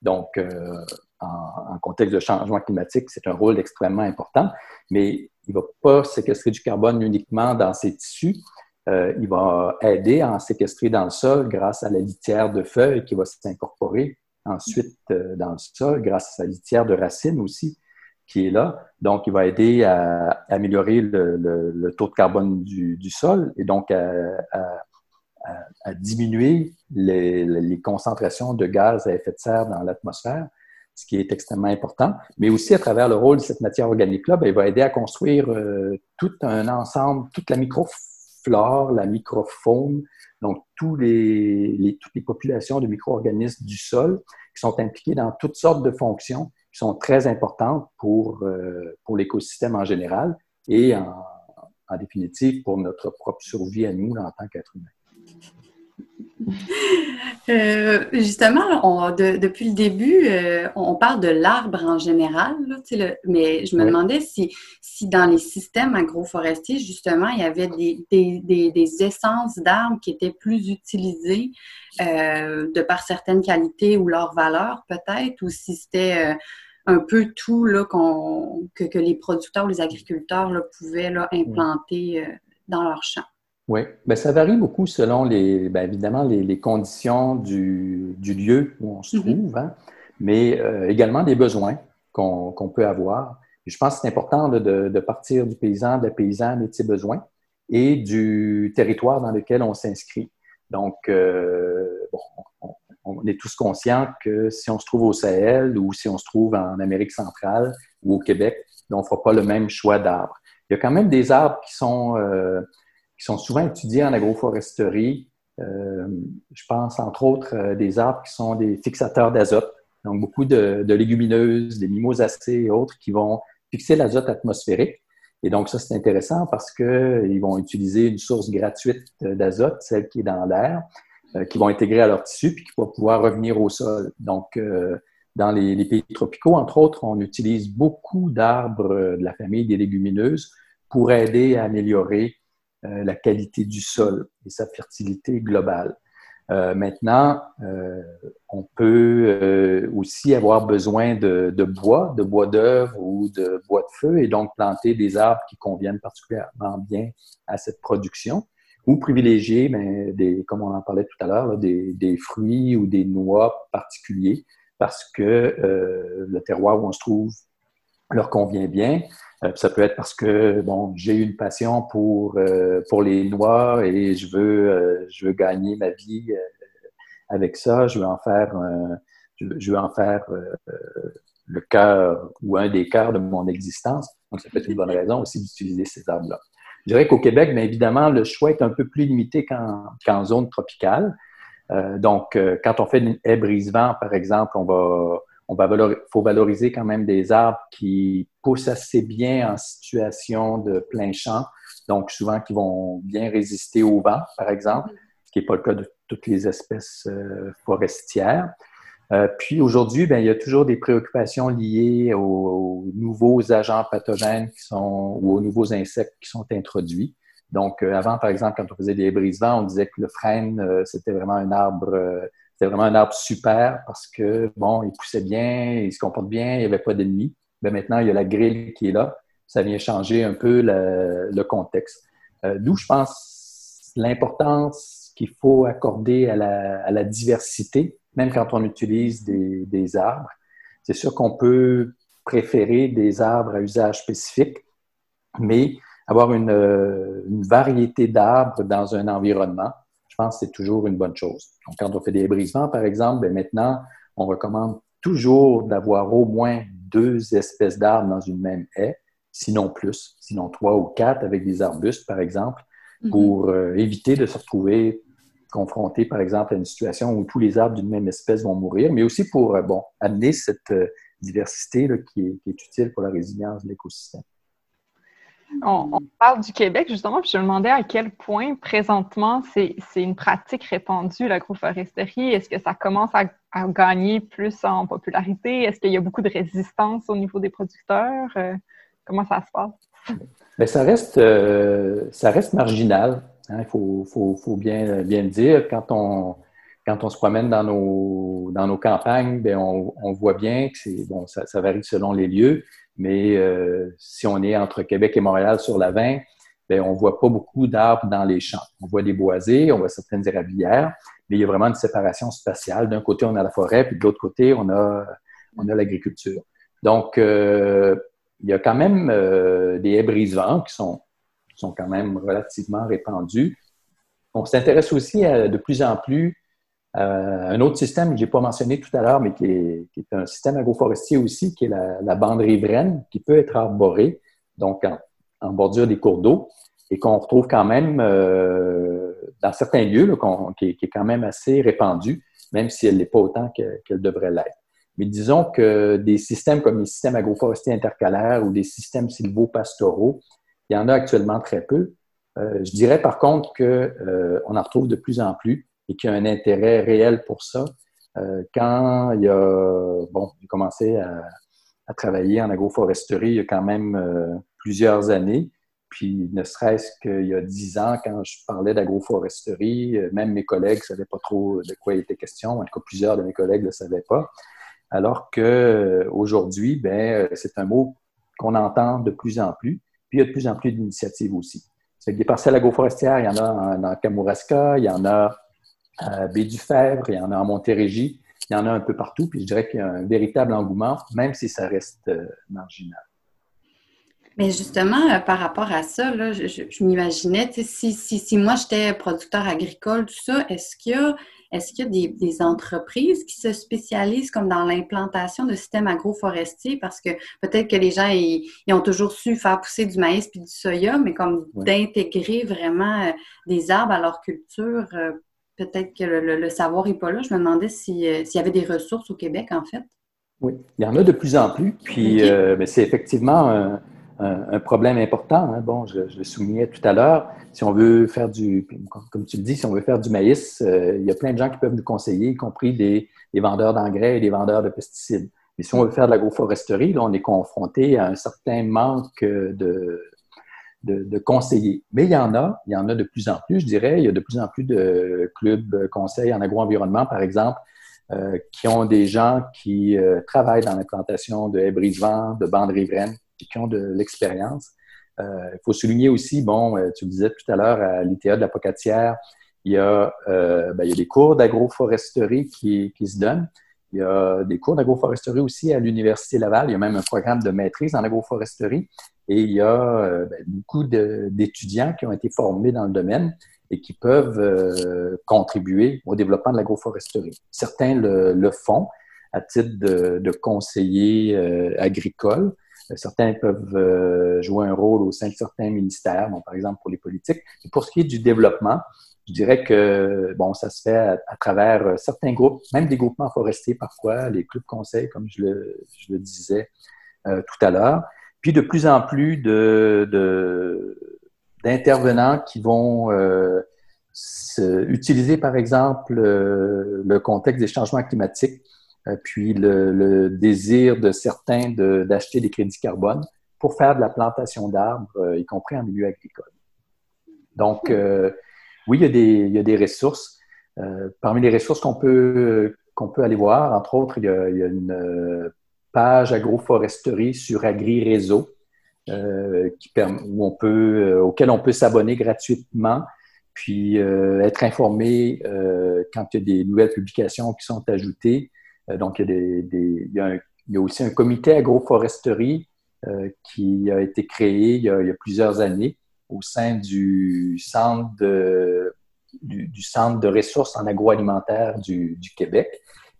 Donc, euh, en, contexte de changement climatique, c'est un rôle extrêmement important. Mais il ne va pas séquestrer du carbone uniquement dans ses tissus. Euh, il va aider à en séquestrer dans le sol grâce à la litière de feuilles qui va s'incorporer ensuite dans le sol grâce à sa litière de racines aussi qui est là. Donc, il va aider à, améliorer le, taux de carbone du, sol et donc à, diminuer les, concentrations de gaz à effet de serre dans l'atmosphère ce qui est extrêmement important, mais aussi à travers le rôle de cette matière organique-là, ben, il va aider à construire euh, tout un ensemble, toute la microflore, la microfaune, donc toutes les populations de micro-organismes du sol qui sont impliqués dans toutes sortes de fonctions qui sont très importantes pour, euh, pour l'écosystème en général et en, en définitive pour notre propre survie à nous en tant qu'êtres humains. Euh, justement, depuis le début, euh, on parle de l'arbre en général, mais je me demandais si, si dans les systèmes agroforestiers, justement, il y avait des, essences d'arbres qui étaient plus utilisées euh, de par certaines qualités ou leurs valeurs, peut-être, ou si c'était un peu tout là, que, les producteurs ou les agriculteurs pouvaient implanter dans leur champ. Oui, bien, ça varie beaucoup selon les, bien, évidemment les, conditions du, du, lieu où on se mm-hmm. trouve, hein, mais euh, également des besoins qu'on peut avoir. je pense que c'est important de, de, partir du paysan, de la paysanne et de ses besoins et du territoire dans lequel on s'inscrit. Donc, euh, bon, on, on, est tous conscients que si on se trouve au Sahel ou si on se trouve en Amérique centrale ou au Québec, on ne fera pas le même choix d'arbres. Il y a quand même des arbres qui sont... Euh, qui sont souvent étudiés en agroforesterie. je pense entre autres des arbres qui sont des fixateurs d'azote, donc beaucoup de, légumineuses, des mimosacées et autres qui vont fixer l'azote atmosphérique. Et donc, ça, c'est intéressant parce qu'ils vont utiliser une source gratuite d'azote, celle qui est dans l'air, euh, qui vont intégrer à leur tissu puis qui vont pouvoir revenir au sol. Donc, euh, dans les, pays tropicaux, entre autres, on utilise beaucoup d'arbres euh, de la famille des légumineuses pour aider à améliorer la qualité du sol et sa fertilité globale. maintenant, on peut aussi avoir besoin de, de bois, de bois d'œuvre ou de bois de feu, et donc planter des arbres qui conviennent particulièrement bien à cette production ou privilégier, ben, des, comme on en parlait tout à l'heure, des, des, fruits ou des noix particuliers parce que euh, le terroir où on se trouve leur convient bien. Euh, ça peut être parce que bon, j'ai une passion pour, euh, pour les noix et je veux, je veux gagner ma vie avec ça. Je veux en faire, je, veux en faire le cœur ou un des cœurs de mon existence. Donc, ça peut être une bonne raison aussi d'utiliser ces arbres-là. Je dirais qu'au Québec, évidemment, le choix est un peu plus limité qu'en zone tropicale. Euh, donc, euh, quand on fait une haie brise-vent, par exemple, on va, on va faut valoriser quand même des arbres qui poussent assez bien en situation de plein champ, donc souvent qui vont bien résister au vent, par exemple, ce qui n'est pas le cas de toutes les espèces euh, forestières. Euh, puis aujourd'hui, ben, il y a toujours des préoccupations liées aux, nouveaux agents pathogènes qui sont, ou aux nouveaux insectes qui sont introduits. Donc, euh, avant, par exemple, quand on faisait des brise-vents, on disait que le frêne, euh, c'était vraiment un arbre, c'était vraiment un arbre super parce que, bon, il poussait bien, il se comporte bien, il n'y avait pas d'ennemis. Mais ben, maintenant, il y a la grille qui est là. Ça vient changer un peu le, contexte. D'où, je pense, l'importance qu'il faut accorder à la, à la diversité même quand on utilise des, arbres. C'est sûr qu'on peut préférer des arbres à usage spécifique, mais avoir une, variété d'arbres dans un environnement, je pense que c'est toujours une bonne chose. Donc, quand on fait des brisements, par exemple, bien maintenant, on recommande toujours d'avoir au moins deux espèces d'arbres dans une même haie, sinon plus, sinon trois ou quatre avec des arbustes, par exemple, mm-hmm. pour euh, éviter de se retrouver confronté, par exemple, à une situation où tous les arbres d'une même espèce vont mourir, mais aussi pour euh, bon, amener cette euh, diversité qui, est, utile pour la résilience de l'écosystème. On, parle du Québec, justement, puis je me demandais à quel point, présentement, c'est une pratique répandue, l'agroforesterie. Est-ce que ça commence à, gagner plus en popularité? Est-ce qu'il y a beaucoup de résistance au niveau des producteurs? Euh, comment ça se passe? Bien, ça, reste, ça reste marginal. Hein, il faut, bien, le dire. Quand on, se promène dans nos, campagnes, bien, on, voit bien que ça, varie selon les lieux, mais euh, si on est entre Québec et Montréal sur la 20, bien, on ne voit pas beaucoup d'arbres dans les champs. On voit des boisés, on voit certaines érablières, mais il y a vraiment une séparation spatiale. D'un côté, on a la forêt, puis de l'autre côté, on a, on a l'agriculture. Donc, euh, il y a quand même euh, des haies brise-vents qui sont sont quand même relativement répandus. On s'intéresse aussi de plus en plus à un autre système que je n'ai pas mentionné tout à l'heure, mais qui est, un système agroforestier aussi, qui est la, bande riveraine, qui peut être arborée, donc en, bordure des cours d'eau, et qu'on retrouve quand même euh, dans certains lieux, qui, est quand même assez répandue, même si elle n'est pas autant qu'elle devrait l'être. Mais disons que des systèmes comme les systèmes agroforestiers intercalaires ou des systèmes sylvopastoraux il y en a actuellement très peu. Euh, je dirais par contre qu'on euh, en retrouve de plus en plus et qu'il y a un intérêt réel pour ça. Euh, quand il y a, bon, j'ai commencé à, travailler en agroforesterie il y a quand même plusieurs années. Puis ne serait-ce qu'il y a dix ans, quand je parlais d'agroforesterie, même mes collègues ne savaient pas trop de quoi il était question. En tout cas, plusieurs de mes collègues ne le savaient pas. Alors qu'aujourd'hui, ben, c'est un mot qu'on entend de plus en plus. Puis il y a de plus en plus d'initiatives aussi. C'est des parcelles agroforestières, il y en a dans Kamouraska, il y en a à Baie-du-Fèvre, il y en a en Montérégie, il y en a un peu partout. Puis je dirais qu'il y a un véritable engouement, même si ça reste euh, marginal. Mais justement, euh, par rapport à ça, là, je, m'imaginais, si, si, si, moi j'étais producteur agricole, tout ça, est-ce qu'il y a, est-ce qu'il y a des, entreprises qui se spécialisent comme dans l'implantation de systèmes agroforestiers? Parce que peut-être que les gens, ils, ont toujours su faire pousser du maïs puis du soya, mais comme d'intégrer vraiment euh, des arbres à leur culture, euh, peut-être que le, savoir n'est pas là. Je me demandais s'il y avait des ressources au Québec, en fait. Oui, il y en a de plus en plus. Puis, mais c'est effectivement un, problème important. Hein. Bon, je, le soulignais tout à l'heure. Si on veut faire du, comme tu le dis, si on veut faire du maïs, euh, il y a plein de gens qui peuvent nous conseiller, y compris des, vendeurs d'engrais et des vendeurs de pesticides. Mais si on veut faire de l'agroforesterie, là, on est confronté à un certain manque de, de, conseillers. Mais il y en a, il y en a de plus en plus, je dirais. Il y a de plus en plus de clubs conseils en agro-environnement, par exemple, euh, qui ont des gens qui euh, travaillent dans l'implantation de haies brise-vent, de bandes riveraines, qui ont de l'expérience. Euh, il faut souligner aussi, bon, euh, tu le disais tout à l'heure, à l'ITA de la Pocatière, il y a, euh, ben, il y a des cours d'agroforesterie qui, se donnent. Il y a des cours d'agroforesterie aussi à l'Université Laval. Il y a même un programme de maîtrise en agroforesterie. Et il y a ben, beaucoup d'étudiants qui ont été formés dans le domaine et qui peuvent contribuer au développement de l'agroforesterie. Certains le, font à titre de, de conseillers agricoles. Certains peuvent euh, jouer un rôle au sein de certains ministères, par exemple pour les politiques. Et pour ce qui est du développement, je dirais que bon, ça se fait à, travers euh, certains groupes, même des groupements forestiers parfois, les clubs conseils, comme je le, je le disais euh, tout à l'heure. Puis de plus en plus de, d'intervenants qui vont utiliser, par exemple, le contexte des changements climatiques euh, puis le, désir de certains d'acheter des crédits carbone pour faire de la plantation d'arbres, euh, y compris en milieu agricole. Donc, euh, oui, il y, a des, il y a des ressources. parmi les ressources qu'on peut, qu'on peut aller voir, entre autres, il y a, il y a une page agroforesterie sur AgriRéseau euh, qui où on peut, auquel on peut s'abonner gratuitement, puis être informé quand il y a des nouvelles publications qui sont ajoutées. Donc, il y, a aussi un comité agroforesterie euh, qui a été créé il y a, plusieurs années au sein du centre de, de ressources en agroalimentaire du, Québec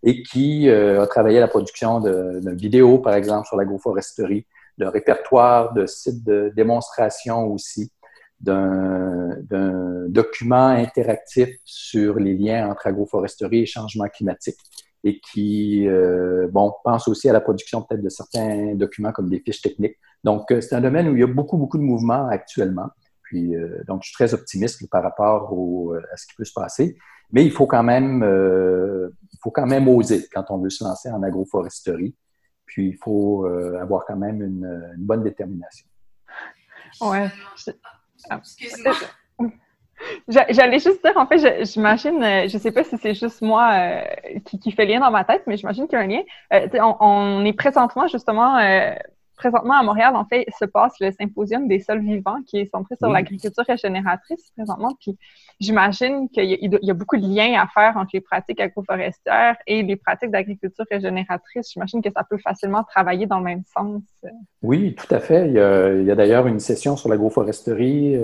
et qui euh, a travaillé à la production d'une vidéo, par exemple, sur l'agroforesterie, d'un répertoire de sites de démonstration aussi, d'un document interactif sur les liens entre agroforesterie et changement climatique et qui, euh, bon, pense aussi à la production peut-être de certains documents comme des fiches techniques. Donc, euh, c'est un domaine où il y a beaucoup, beaucoup de mouvements actuellement. Puis, euh, donc, je suis très optimiste par rapport à ce qui peut se passer. Mais il faut quand même, il faut quand même oser quand on veut se lancer en agroforesterie. Puis, il faut avoir quand même une, bonne détermination. Ouais. Excuse-moi. J'allais juste dire, en fait, j'imagine, euh, je ne sais pas si c'est juste moi euh, qui, qui, fait lien dans ma tête, mais j'imagine qu'il y a un lien. Euh, on, on, est présentement, justement, présentement à Montréal, en fait, se passe le symposium des sols vivants qui est centré sur l'agriculture régénératrice présentement. Puis j'imagine qu'il y, y, a beaucoup de liens à faire entre les pratiques agroforestières et les pratiques d'agriculture régénératrice. J'imagine que ça peut facilement travailler dans le même sens. Oui, tout à fait. Il y a, a d'ailleurs une session sur l'agroforesterie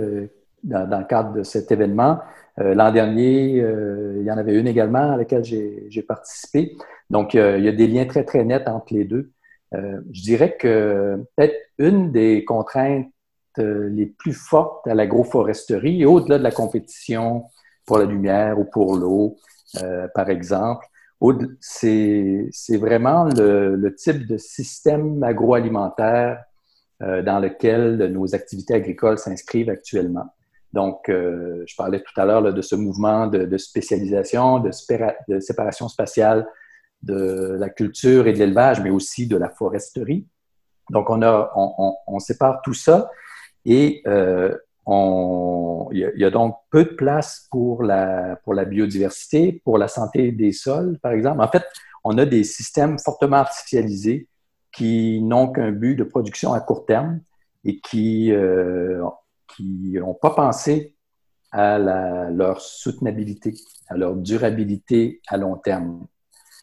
dans, le cadre de cet événement. Euh, l'an dernier, euh, il y en avait une également à laquelle j'ai participé. Donc, euh, il y a des liens très, très nets entre les deux. je dirais que peut-être une des contraintes les plus fortes à l'agroforesterie, au-delà de la compétition pour la lumière ou pour l'eau, par exemple, c'est vraiment le, le, type de système agroalimentaire dans lequel nos activités agricoles s'inscrivent actuellement. Donc, euh, je parlais tout à l'heure de ce mouvement de, spécialisation, de, séparation spatiale de la culture et de l'élevage, mais aussi de la foresterie. Donc, on, sépare tout ça et euh, il, y a, donc peu de place pour la, pour la biodiversité, pour la santé des sols, par exemple. En fait, on a des systèmes fortement artificialisés qui n'ont qu'un but de production à court terme et qui euh, qui n'ont pas pensé à leur soutenabilité, à leur durabilité à long terme.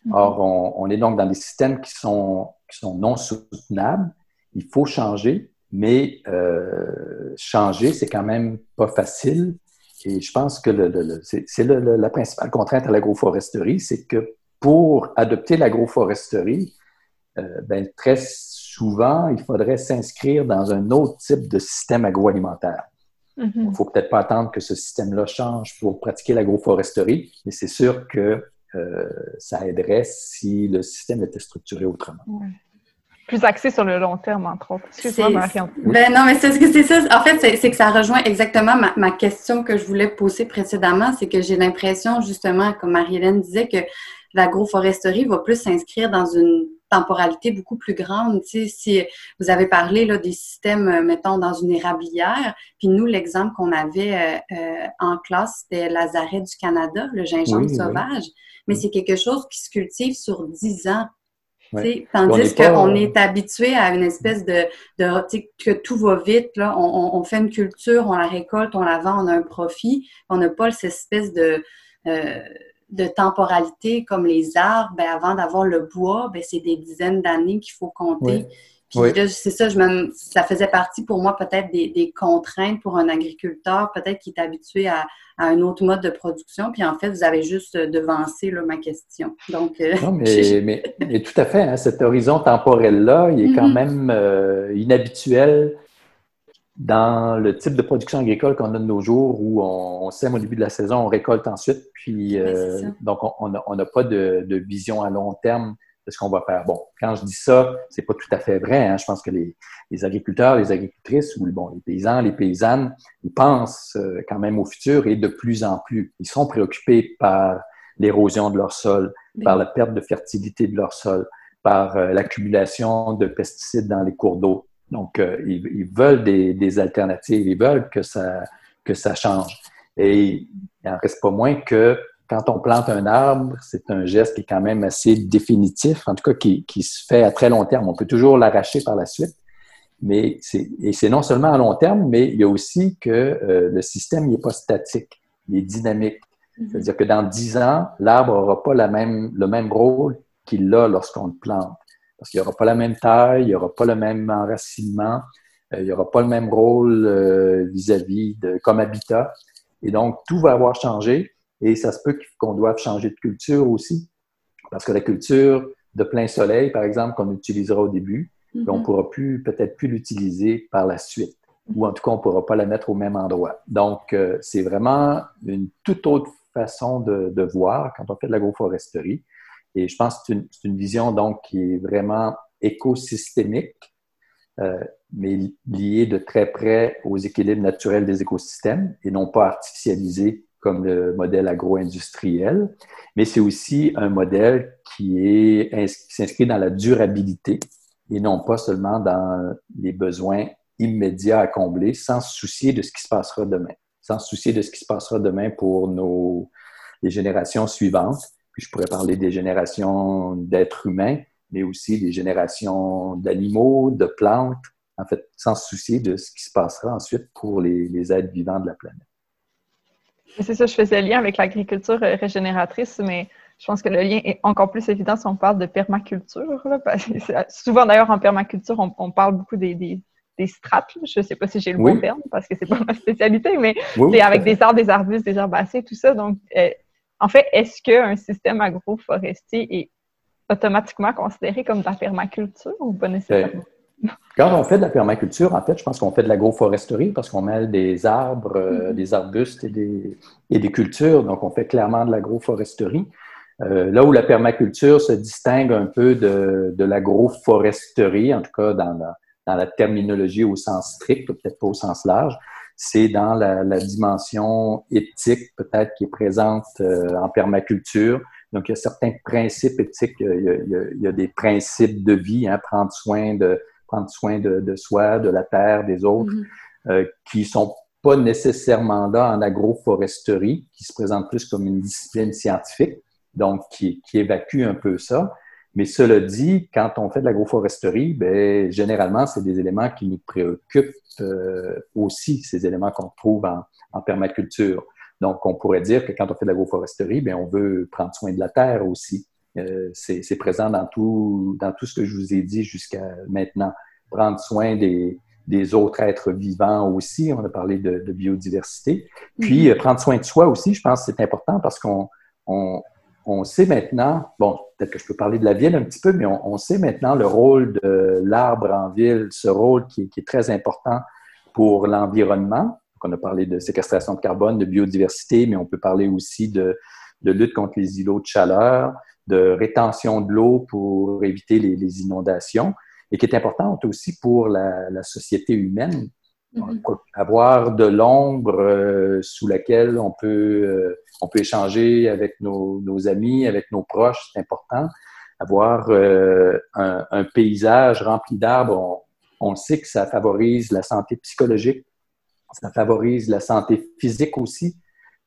Mhm. Or, on, est donc dans des systèmes qui sont, qui sont non soutenables. Il faut changer. mais euh, changer, c'est quand même pas facile. Et je pense que le, c'est la principale contrainte à l'agroforesterie, c'est que pour adopter l'agroforesterie, euh, ben, très souvent, il faudrait s'inscrire dans un autre type de système agroalimentaire. Mm-hmm. Il ne faut peut-être pas attendre que ce système-là change pour pratiquer l'agroforesterie, mais c'est sûr que euh, ça aiderait si le système était structuré autrement. Plus axé sur le long terme, entre autres. Excuse-moi, Ben non, mais c'est c'est ça. En fait, c'est que ça rejoint exactement ma, ma, question que je voulais poser précédemment. C'est que j'ai l'impression, justement, comme Marie-Hélène disait, que l'agroforesterie va plus s'inscrire dans une temporalité beaucoup plus grande. Tu sais, si vous avez parlé là, des systèmes, euh, mettons, dans une érablière, puis nous, l'exemple qu'on avait euh, euh, en classe, c'était Lazaret du Canada, le gingembre sauvage, mais c'est quelque chose qui se cultive sur 10 ans. Tandis qu'on est habitué à une espèce de, de que tout va vite. Là. On, on, fait une culture, on la récolte, on la vend, on a un profit. On n'a pas cette espèce de, de temporalité comme les arbres, ben, avant d'avoir le bois, ben, c'est des dizaines d'années qu'il faut compter. Puis là, c'est ça, je me, ça faisait partie pour moi peut-être des, des, contraintes pour un agriculteur, peut-être qui est habitué à, à, un autre mode de production. Puis en fait, vous avez juste devancé là, ma question. Donc, euh, non, mais, *laughs* mais, tout à fait, hein, cet horizon temporel-là, il est quand mm-hmm. même euh, inhabituel dans le type de production agricole qu'on a de nos jours où on, sème au début de la saison, on récolte ensuite, puis euh, donc on n'a pas de, vision à long terme de ce qu'on va faire. Bon, quand je dis ça, c'est pas tout à fait vrai. Hein. Je pense que les, agriculteurs, les agricultrices ou bon, les paysans, les paysannes, ils pensent euh, quand même au futur et de plus en plus. Ils sont préoccupés par l'érosion de leur sol, par la perte de fertilité de leur sol, par euh, l'accumulation de pesticides dans les cours d'eau. Donc, euh, ils, veulent des, alternatives, ils veulent que ça, que ça change. Et il n'en reste pas moins que quand on plante un arbre, c'est un geste qui est quand même assez définitif, en tout cas qui, qui se fait à très long terme. On peut toujours l'arracher par la suite, mais c'est, et c'est non seulement à long terme, mais il y a aussi que euh, le système n'est pas statique, il est dynamique. C'est-à-dire que dans dix ans, l'arbre n'aura pas la même, le même rôle qu'il a lorsqu'on le plante parce qu'il n'y aura pas la même taille, il n'y aura pas le même enracinement, euh, il n'y aura pas le même rôle euh, vis-à-vis de comme habitat. Et donc, tout va avoir changé et ça se peut qu'on doive changer de culture aussi, parce que la culture de plein soleil, par exemple, qu'on utilisera au début, ben, on ne mm-hmm. pourra plus, peut-être plus l'utiliser par la suite. Ou en tout cas, on ne pourra pas la mettre au même endroit. Donc, euh, c'est vraiment une toute autre façon de, de, voir quand on fait de l'agroforesterie. Et je pense que c'est une, vision donc qui est vraiment écosystémique, euh, mais liée de très près aux équilibres naturels des écosystèmes et non pas artificialisée comme le modèle agro-industriel. Mais c'est aussi un modèle qui s'inscrit dans la durabilité et non pas seulement dans les besoins immédiats à combler sans se soucier de ce qui se passera demain, sans se soucier de ce qui se passera demain pour nos les générations suivantes puis je pourrais parler des générations d'êtres humains, mais aussi des générations d'animaux, de plantes, en fait, sans se soucier de ce qui se passera ensuite pour les, les êtres vivants de la planète. C'est ça, je faisais lien avec l'agriculture régénératrice, mais je pense que le lien est encore plus évident si on parle de permaculture. souvent, d'ailleurs, en permaculture, on, parle beaucoup des, des, strates. Je ne sais pas si j'ai le bon terme parce que c'est pas ma spécialité, mais c'est avec des arbres, des arbustes, des herbacées, tout ça. Donc, euh, en fait, est-ce qu'un système agroforestier est automatiquement considéré comme de la permaculture ou pas nécessairement? Euh, quand on fait de la permaculture, en fait, je pense qu'on fait de l'agroforesterie parce qu'on mêle des arbres, euh, mm-hmm. des arbustes et des, et des, cultures. Donc, on fait clairement de l'agroforesterie. Euh, là où la permaculture se distingue un peu de, de l'agroforesterie, en tout cas dans la, dans la terminologie au sens strict, peut-être pas au sens large, c'est dans la, dimension éthique peut-être qui est présente euh, en permaculture. Donc, il y a certains principes éthiques, il y a, des principes de vie, hein, prendre soin de prendre soin de, soi, de la terre, des autres, mm-hmm. euh, qui sont pas nécessairement là en agroforesterie, qui se présentent plus comme une discipline scientifique, donc qui, qui évacue un peu ça. Mais cela dit, quand on fait de l'agroforesterie, ben, généralement, c'est des éléments qui nous préoccupent euh, aussi, ces éléments qu'on trouve en, en, permaculture. Donc, on pourrait dire que quand on fait de l'agroforesterie, ben, on veut prendre soin de la terre aussi. Euh, c'est présent dans tout, dans tout ce que je vous ai dit jusqu'à maintenant. Prendre soin des, des autres êtres vivants aussi. On a parlé de, biodiversité. Puis, mm-hmm. prendre soin de soi aussi, je pense que c'est important parce qu'on on, sait maintenant, bon, peut-être que je peux parler de la ville un petit peu, mais on, sait maintenant le rôle de l'arbre en ville, ce rôle qui, qui est très important pour l'environnement. On a parlé de séquestration de carbone, de biodiversité, mais on peut parler aussi de, lutte contre les îlots de chaleur, de rétention de l'eau pour éviter les, inondations, et qui est importante aussi pour la, société humaine. Mm-hmm. Avoir de l'ombre euh, sous laquelle on peut, euh, on peut échanger avec nos, amis, avec nos proches, c'est important. Avoir euh, un, paysage rempli d'arbres, on, sait que ça favorise la santé psychologique, ça favorise la santé physique aussi.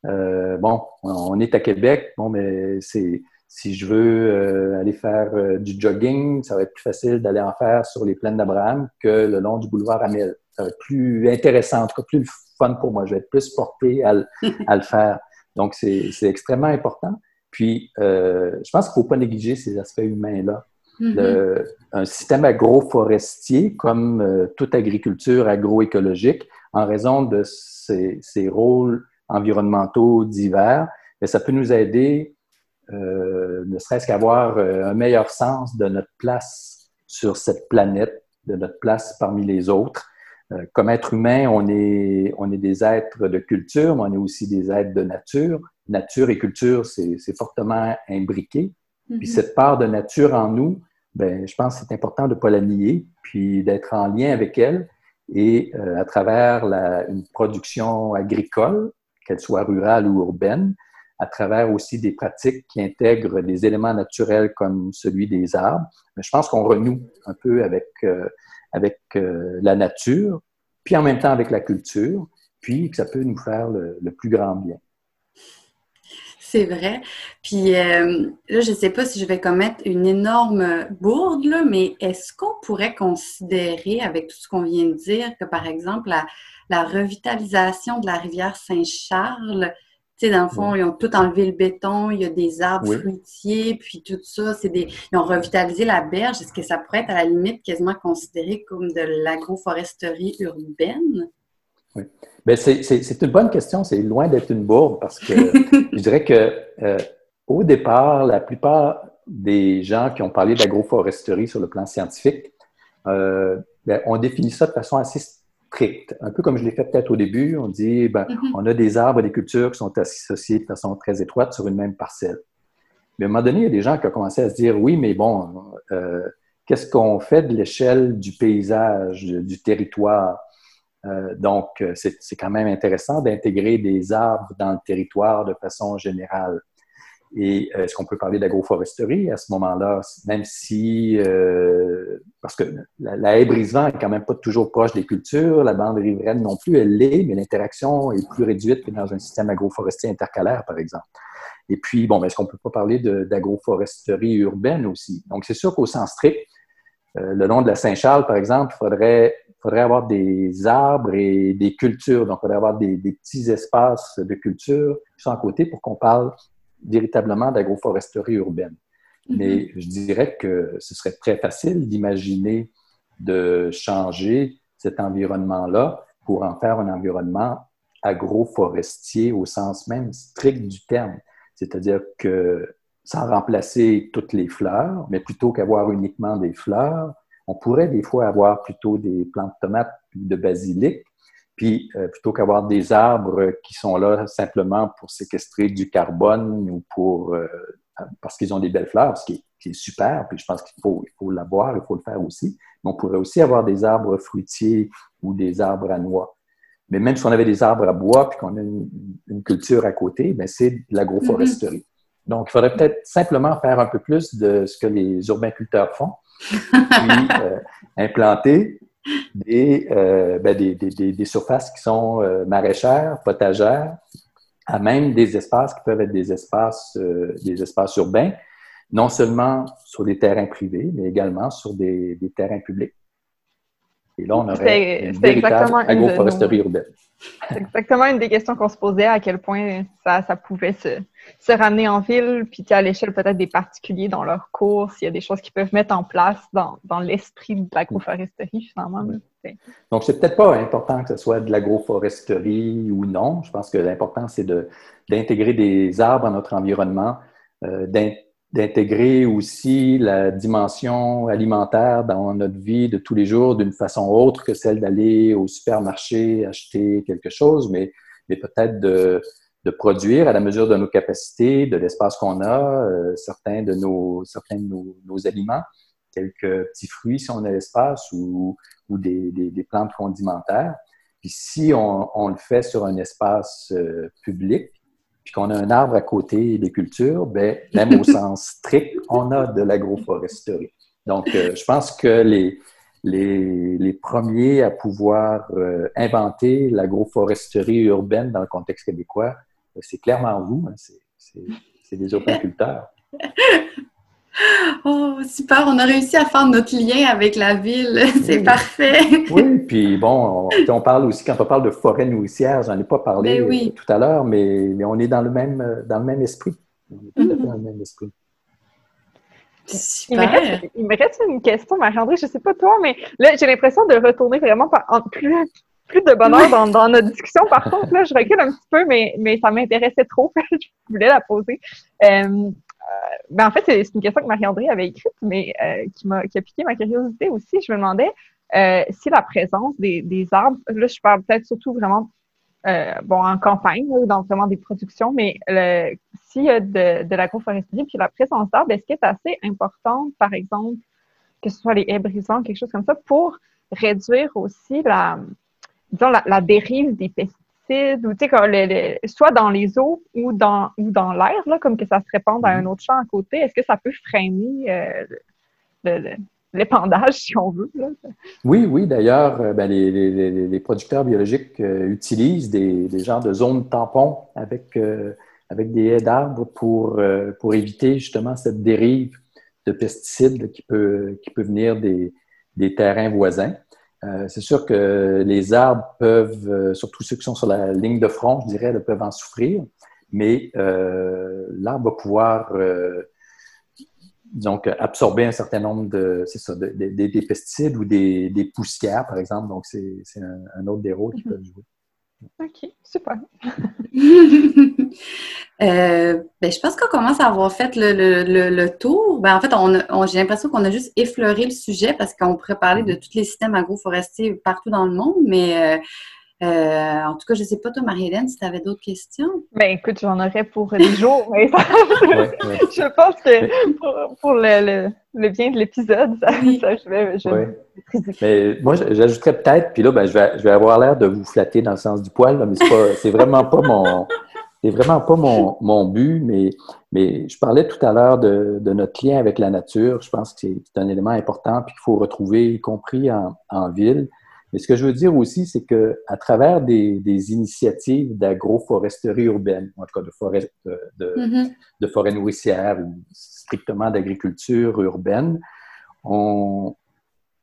Euh, bon, on est à Québec, bon, mais c'est si je veux euh, aller faire euh, du jogging, ça va être plus facile d'aller en faire sur les plaines d'Abraham que le long du boulevard Amel. Être plus intéressant, en tout cas plus fun pour moi. Je vais être plus porté à, le *laughs* faire. Donc, c'est extrêmement important. Puis, je pense qu'il ne faut pas négliger ces aspects humains-là. Mm-hmm. un système agroforestier, comme toute agriculture agroécologique, en raison de ces, rôles environnementaux divers, mais ça peut nous aider, euh, ne serait-ce qu'à avoir euh, un meilleur sens de notre place sur cette planète, de notre place parmi les autres. Euh, comme être humain, on est, on est des êtres de culture, mais on est aussi des êtres de nature. Nature et culture, c'est fortement imbriqué. Puis mm-hmm. cette part de nature en nous, ben, je pense que c'est important de ne pas la nier, puis d'être en lien avec elle et euh, à travers la, une production agricole, qu'elle soit rurale ou urbaine, à travers aussi des pratiques qui intègrent des éléments naturels comme celui des arbres. Mais je pense qu'on renoue un peu avec, euh, avec euh, la nature, puis en même temps avec la culture, puis que ça peut nous faire le plus grand bien. C'est vrai. Puis euh, là, je ne sais pas si je vais commettre une énorme bourde, là, mais est-ce qu'on pourrait considérer, avec tout ce qu'on vient de dire, que par exemple, la, revitalisation de la rivière Saint-Charles, tu sais, dans le fond, ils ont tout enlevé le béton, il y a des arbres fruitiers, puis tout ça, c'est des, ils ont revitalisé la berge. Est-ce que ça pourrait être à la limite quasiment considéré comme de l'agroforesterie urbaine? Oui. Bien, c'est une bonne question. C'est loin d'être une bourde parce que *laughs* je dirais que euh, au départ, la plupart des gens qui ont parlé d'agroforesterie sur le plan scientifique euh, ben, ont défini ça de façon assez stricte. Un peu comme je l'ai fait peut-être au début. On dit, ben, mm-hmm. on a des arbres et des cultures qui sont associés de façon très étroite sur une même parcelle. Mais à un moment donné, il y a des gens qui ont commencé à se dire, oui, mais bon, euh, qu'est-ce qu'on fait de l'échelle du paysage, du territoire? Euh, donc, euh, c'est quand même intéressant d'intégrer des arbres dans le territoire de façon générale. Et euh, est-ce qu'on peut parler d'agroforesterie à ce moment-là, même si, parce que la, haie brise-vent est quand même pas toujours proche des cultures, la bande riveraine non plus, elle l'est, mais l'interaction est plus réduite que dans un système agroforestier intercalaire, par exemple. Et puis, bon, est-ce qu'on peut pas parler d'agroforesterie urbaine aussi? Donc, c'est sûr qu'au sens strict, le long de la Saint-Charles, par exemple, il faudrait faudrait avoir des arbres et des cultures. Donc, il faudrait avoir des, petits espaces de culture qui sont à côté pour qu'on parle véritablement d'agroforesterie urbaine. Mm-hmm. Mais je dirais que ce serait très facile d'imaginer de changer cet environnement-là pour en faire un environnement agroforestier au sens même strict du terme. C'est-à-dire que sans remplacer toutes les fleurs, mais plutôt qu'avoir uniquement des fleurs, on pourrait des fois avoir plutôt des plantes de tomates de basilic, puis euh, plutôt qu'avoir des arbres qui sont là simplement pour séquestrer du carbone ou pour euh, parce qu'ils ont des belles fleurs, ce qui est, super, puis je pense qu'il faut, il faut l'avoir, il faut le faire aussi. Mais on pourrait aussi avoir des arbres fruitiers ou des arbres à noix. Mais même si on avait des arbres à bois puis qu'on a une, culture à côté, ben c'est de l'agroforesterie. Mm-hmm. Donc, il faudrait peut-être simplement faire un peu plus de ce que les urbainculteurs font, *laughs* puis euh, implanter euh, ben, des, des, surfaces qui sont euh, maraîchères, potagères, à même des espaces qui peuvent être des espaces, des espaces urbains, non seulement sur des terrains privés, mais également sur des, terrains publics. Et là, on aurait une véritable agroforesterie urbaine. C'est exactement une des questions qu'on se posait, à quel point ça, ça pouvait se, se, ramener en ville, puis à l'échelle peut-être des particuliers dans leur cours, s'il y a des choses qu'ils peuvent mettre en place dans, dans l'esprit de l'agroforesterie, finalement. Donc, c'est peut-être pas important que ce soit de l'agroforesterie ou non. Je pense que l'important, c'est d'intégrer des arbres à notre environnement, euh, d'intégrer aussi la dimension alimentaire dans notre vie de tous les jours d'une façon autre que celle d'aller au supermarché acheter quelque chose, mais, mais peut-être de, de, produire à la mesure de nos capacités, de l'espace qu'on a, euh, certains de, nos, certains de nos, nos, aliments, quelques petits fruits si on a l'espace ou, ou des, des, des, plantes condimentaires. Puis si on, on, le fait sur un espace euh, public, puis qu'on a un arbre à côté des cultures, ben, même au *laughs* sens strict, on a de l'agroforesterie. Donc, euh, je pense que les, les, les premiers à pouvoir euh, inventer l'agroforesterie urbaine dans le contexte québécois, ben, c'est clairement vous, hein, c'est des *laughs* culteurs. Oh, super, on a réussi à faire notre lien avec la ville. *laughs* C'est parfait. oui, puis bon, on, parle aussi, quand on parle de forêt nourricière, j'en ai pas parlé ben tout à l'heure, mais, mais, on est dans le même, dans le même esprit. On est tout à fait dans le même esprit. Il me, reste, il me, reste, une question, Marie-André, je sais pas toi, mais là, j'ai l'impression de retourner vraiment en plus, plus de bonheur dans, dans, notre discussion. Par contre, là, je recule un petit peu, mais, mais ça m'intéressait trop. *laughs* je voulais la poser. Euh, ben en fait, c'est une question que Marie-André avait écrite, mais euh, qui, a piqué ma curiosité aussi. Je me demandais euh, si la présence des, arbres, là, je parle peut-être surtout vraiment en campagne, dans vraiment des productions, mais s'il y a de, l'agroforesterie, puis la présence d'arbres, est-ce qu'elle est assez importante, par exemple, que ce soit les haies brisantes, quelque chose comme ça, pour réduire aussi la, disons, la dérive des pesticides? Ou tu sais, soit dans les eaux ou dans, ou dans l'air, comme que ça se répande à un mhm. autre champ à côté, est-ce que ça peut freiner euh, l'épandage, *laughs* si on veut? Oui, oui. D'ailleurs, euh, ben, les, producteurs biologiques euh, utilisent des, des, genres de zones tampons avec, avec des haies d'arbres pour, pour éviter justement cette dérive de pesticides qui peut, qui peut venir des, des terrains voisins. Euh, c'est sûr que les arbres peuvent, euh, surtout ceux qui sont sur la ligne de front, je dirais, peuvent en souffrir, mais euh, l'arbre va pouvoir donc, absorber un certain nombre de, ça, des pesticides ou des, poussières, par exemple. Donc, c'est un, autre des rôles qu'ils mhm. peuvent jouer. OK, super. *laughs* Euh, ben, je pense qu'on commence à avoir fait le, tour. Ben, en fait, on, j'ai l'impression qu'on a juste effleuré le sujet parce qu'on pourrait parler de tous les systèmes agroforestiers partout dans le monde, mais euh, euh, en tout cas, je ne sais pas, toi, Marie-Hélène, si tu avais d'autres questions. Ben écoute, j'en aurais pour des jours, *laughs* mais je pense que pour, le, bien de l'épisode, ça, je vais. mais moi, j'ajouterais peut-être, puis là, ben, je, vais, je vais avoir l'air de vous flatter dans le sens du poil, mais c'est vraiment pas mon. C'est vraiment pas mon, mon, but, mais, mais je parlais tout à l'heure de, de, notre lien avec la nature. Je pense que c'est un élément important puis qu'il faut retrouver, y compris en, en ville. Mais ce que je veux dire aussi, c'est que à travers des, des initiatives d'agroforesterie urbaine, en tout cas de forêt, de, de, mm-hmm. de forêt nourricière ou strictement d'agriculture urbaine, on,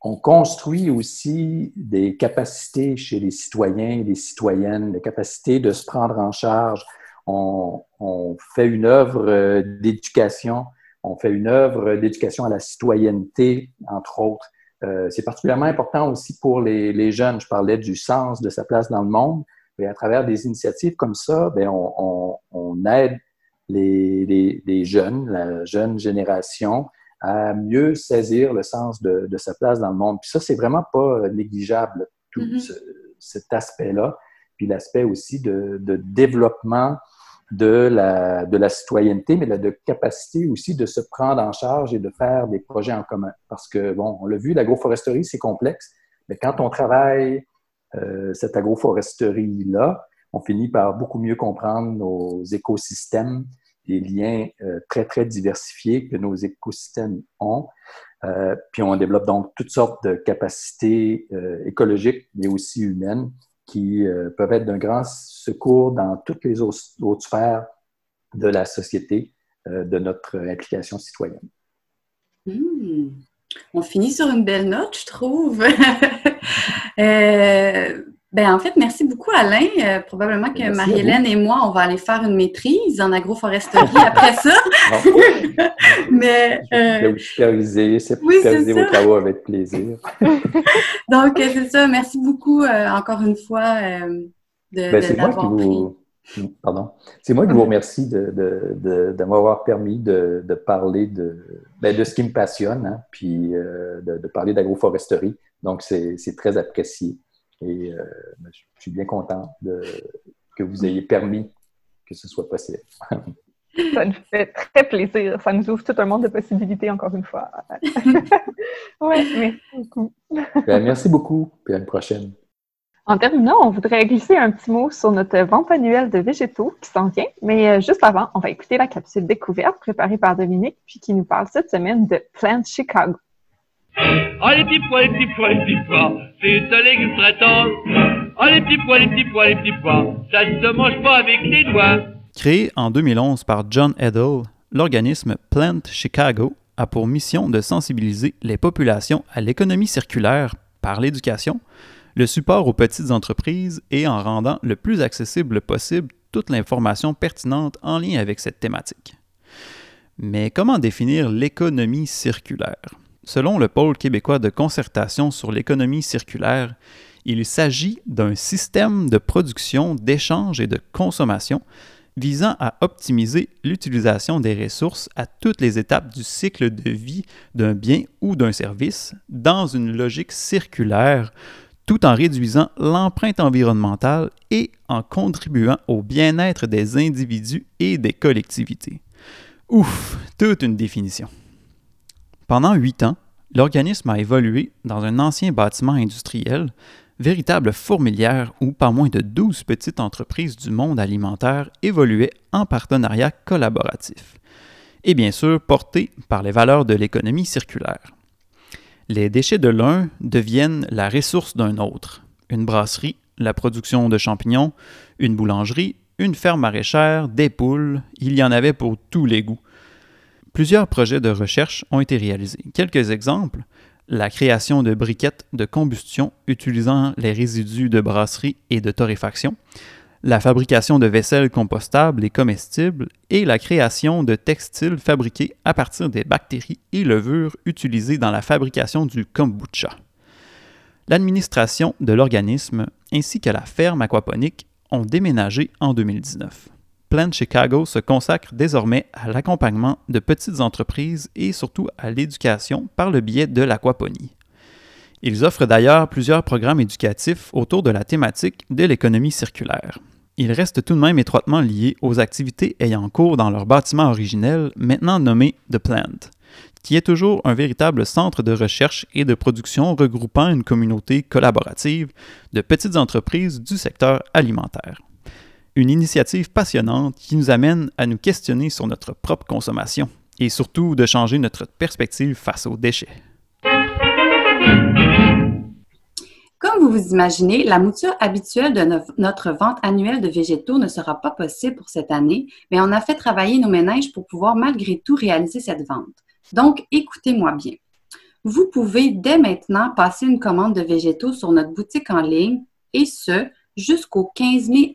on construit aussi des capacités chez les citoyens et les citoyennes, des capacités de se prendre en charge. On, on fait une œuvre euh, d'éducation, on fait une œuvre d'éducation à la citoyenneté, entre autres. Euh, c'est particulièrement important aussi pour les, les, jeunes. Je parlais du sens de sa place dans le monde. Et à travers des initiatives comme ça, bien, on, on, on, aide les, les, les, jeunes, la jeune génération, à mieux saisir le sens de, de sa place dans le monde. Puis ça, c'est vraiment pas négligeable, tout mm-hmm. cet aspect-là. Puis l'aspect aussi de, de développement de la, de citoyenneté, mais de, capacité aussi de se prendre en charge et de faire des projets en commun. Parce que, bon, on l'a vu, l'agroforesterie, c'est complexe, mais quand on travaille euh, cette agroforesterie-là, on finit par beaucoup mieux comprendre nos écosystèmes, les liens euh, très, très diversifiés que nos écosystèmes ont. Euh, puis on développe donc toutes sortes de capacités écologiques, mais aussi humaines, qui euh, peuvent être d'un grand secours dans toutes les autres, sphères de la société, euh, de notre implication citoyenne. Hmm. On finit sur une belle note, je trouve. *laughs* euh, ben, en fait, merci beaucoup, Alain. Euh, probablement que Marie-Hélène et moi, on va aller faire une maîtrise en agroforesterie *laughs* après ça. *laughs* Mais. Euh... Je vais vous superviser, superviser vos travaux avec plaisir. *laughs* Donc, euh, c'est ça. Merci beaucoup, euh, encore une fois, de, ben, de l'avoir vous... Pardon. C'est moi qui vous remercie de, de, de, m'avoir permis de, parler de, ben, de ce qui me passionne, hein, puis de, parler d'agroforesterie. Donc, c'est très apprécié. Et euh, je suis bien content de, que vous ayez permis que ce soit possible. *laughs* Ça nous fait très plaisir. Ça nous ouvre tout un monde de possibilités, encore une fois. *laughs* oui, merci beaucoup. *laughs* Ben, merci beaucoup, et à une prochaine. En terminant, on voudrait glisser un petit mot sur notre vente annuelle de végétaux qui s'en vient. Mais euh, juste avant, on va écouter la capsule découverte préparée par Dominique, puis qui nous parle cette semaine de Plant Chicago. Créé en 2011 par John Edel, l'organisme Plant Chicago a pour mission de sensibiliser les populations à l'économie circulaire par l'éducation, le support aux petites entreprises et en rendant le plus accessible possible toute l'information pertinente en lien avec cette thématique. Mais comment définir l'économie circulaire? Selon le pôle québécois de concertation sur l'économie circulaire, il s'agit d'un système de production, d'échange et de consommation visant à optimiser l'utilisation des ressources à toutes les étapes du cycle de vie d'un bien ou d'un service dans une logique circulaire tout en réduisant l'empreinte environnementale et en contribuant au bien-être des individus et des collectivités. Ouf, toute une définition. Pendant huit ans, l'organisme a évolué dans un ancien bâtiment industriel, véritable fourmilière où pas moins de 12 petites entreprises du monde alimentaire évoluaient en partenariat collaboratif. Et bien sûr, porté par les valeurs de l'économie circulaire. Les déchets de l'un deviennent la ressource d'un autre. Une brasserie, la production de champignons, une boulangerie, une ferme maraîchère, des poules, il y en avait pour tous les goûts. Plusieurs projets de recherche ont été réalisés. Quelques exemples la création de briquettes de combustion utilisant les résidus de brasserie et de torréfaction, la fabrication de vaisselle compostable et comestibles et la création de textiles fabriqués à partir des bactéries et levures utilisées dans la fabrication du kombucha. L'administration de l'organisme ainsi que la ferme aquaponique ont déménagé en 2019. Plant Chicago se consacre désormais à l'accompagnement de petites entreprises et surtout à l'éducation par le biais de l'aquaponie. Ils offrent d'ailleurs plusieurs programmes éducatifs autour de la thématique de l'économie circulaire. Ils restent tout de même étroitement liés aux activités ayant cours dans leur bâtiment originel, maintenant nommé The Plant, qui est toujours un véritable centre de recherche et de production regroupant une communauté collaborative de petites entreprises du secteur alimentaire. Une initiative passionnante qui nous amène à nous questionner sur notre propre consommation et surtout de changer notre perspective face aux déchets. Comme vous vous imaginez, la mouture habituelle de notre vente annuelle de végétaux ne sera pas possible pour cette année, mais on a fait travailler nos ménages pour pouvoir malgré tout réaliser cette vente. Donc, écoutez-moi bien. Vous pouvez dès maintenant passer une commande de végétaux sur notre boutique en ligne et ce, jusqu'au 15 mai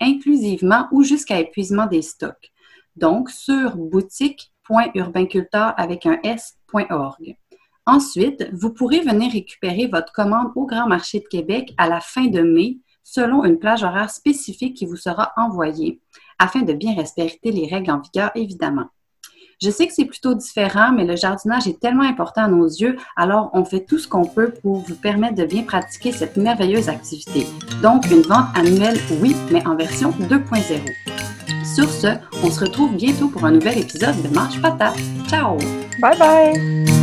inclusivement ou jusqu'à épuisement des stocks. Donc, sur boutique.urbainculteur avec un S.org. Ensuite, vous pourrez venir récupérer votre commande au Grand Marché de Québec à la fin de mai selon une plage horaire spécifique qui vous sera envoyée afin de bien respecter les règles en vigueur, évidemment. Je sais que c'est plutôt différent, mais le jardinage est tellement important à nos yeux, alors on fait tout ce qu'on peut pour vous permettre de bien pratiquer cette merveilleuse activité. Donc, une vente annuelle, oui, mais en version 2.0. Sur ce, on se retrouve bientôt pour un nouvel épisode de Mange Patate. Ciao! Bye bye!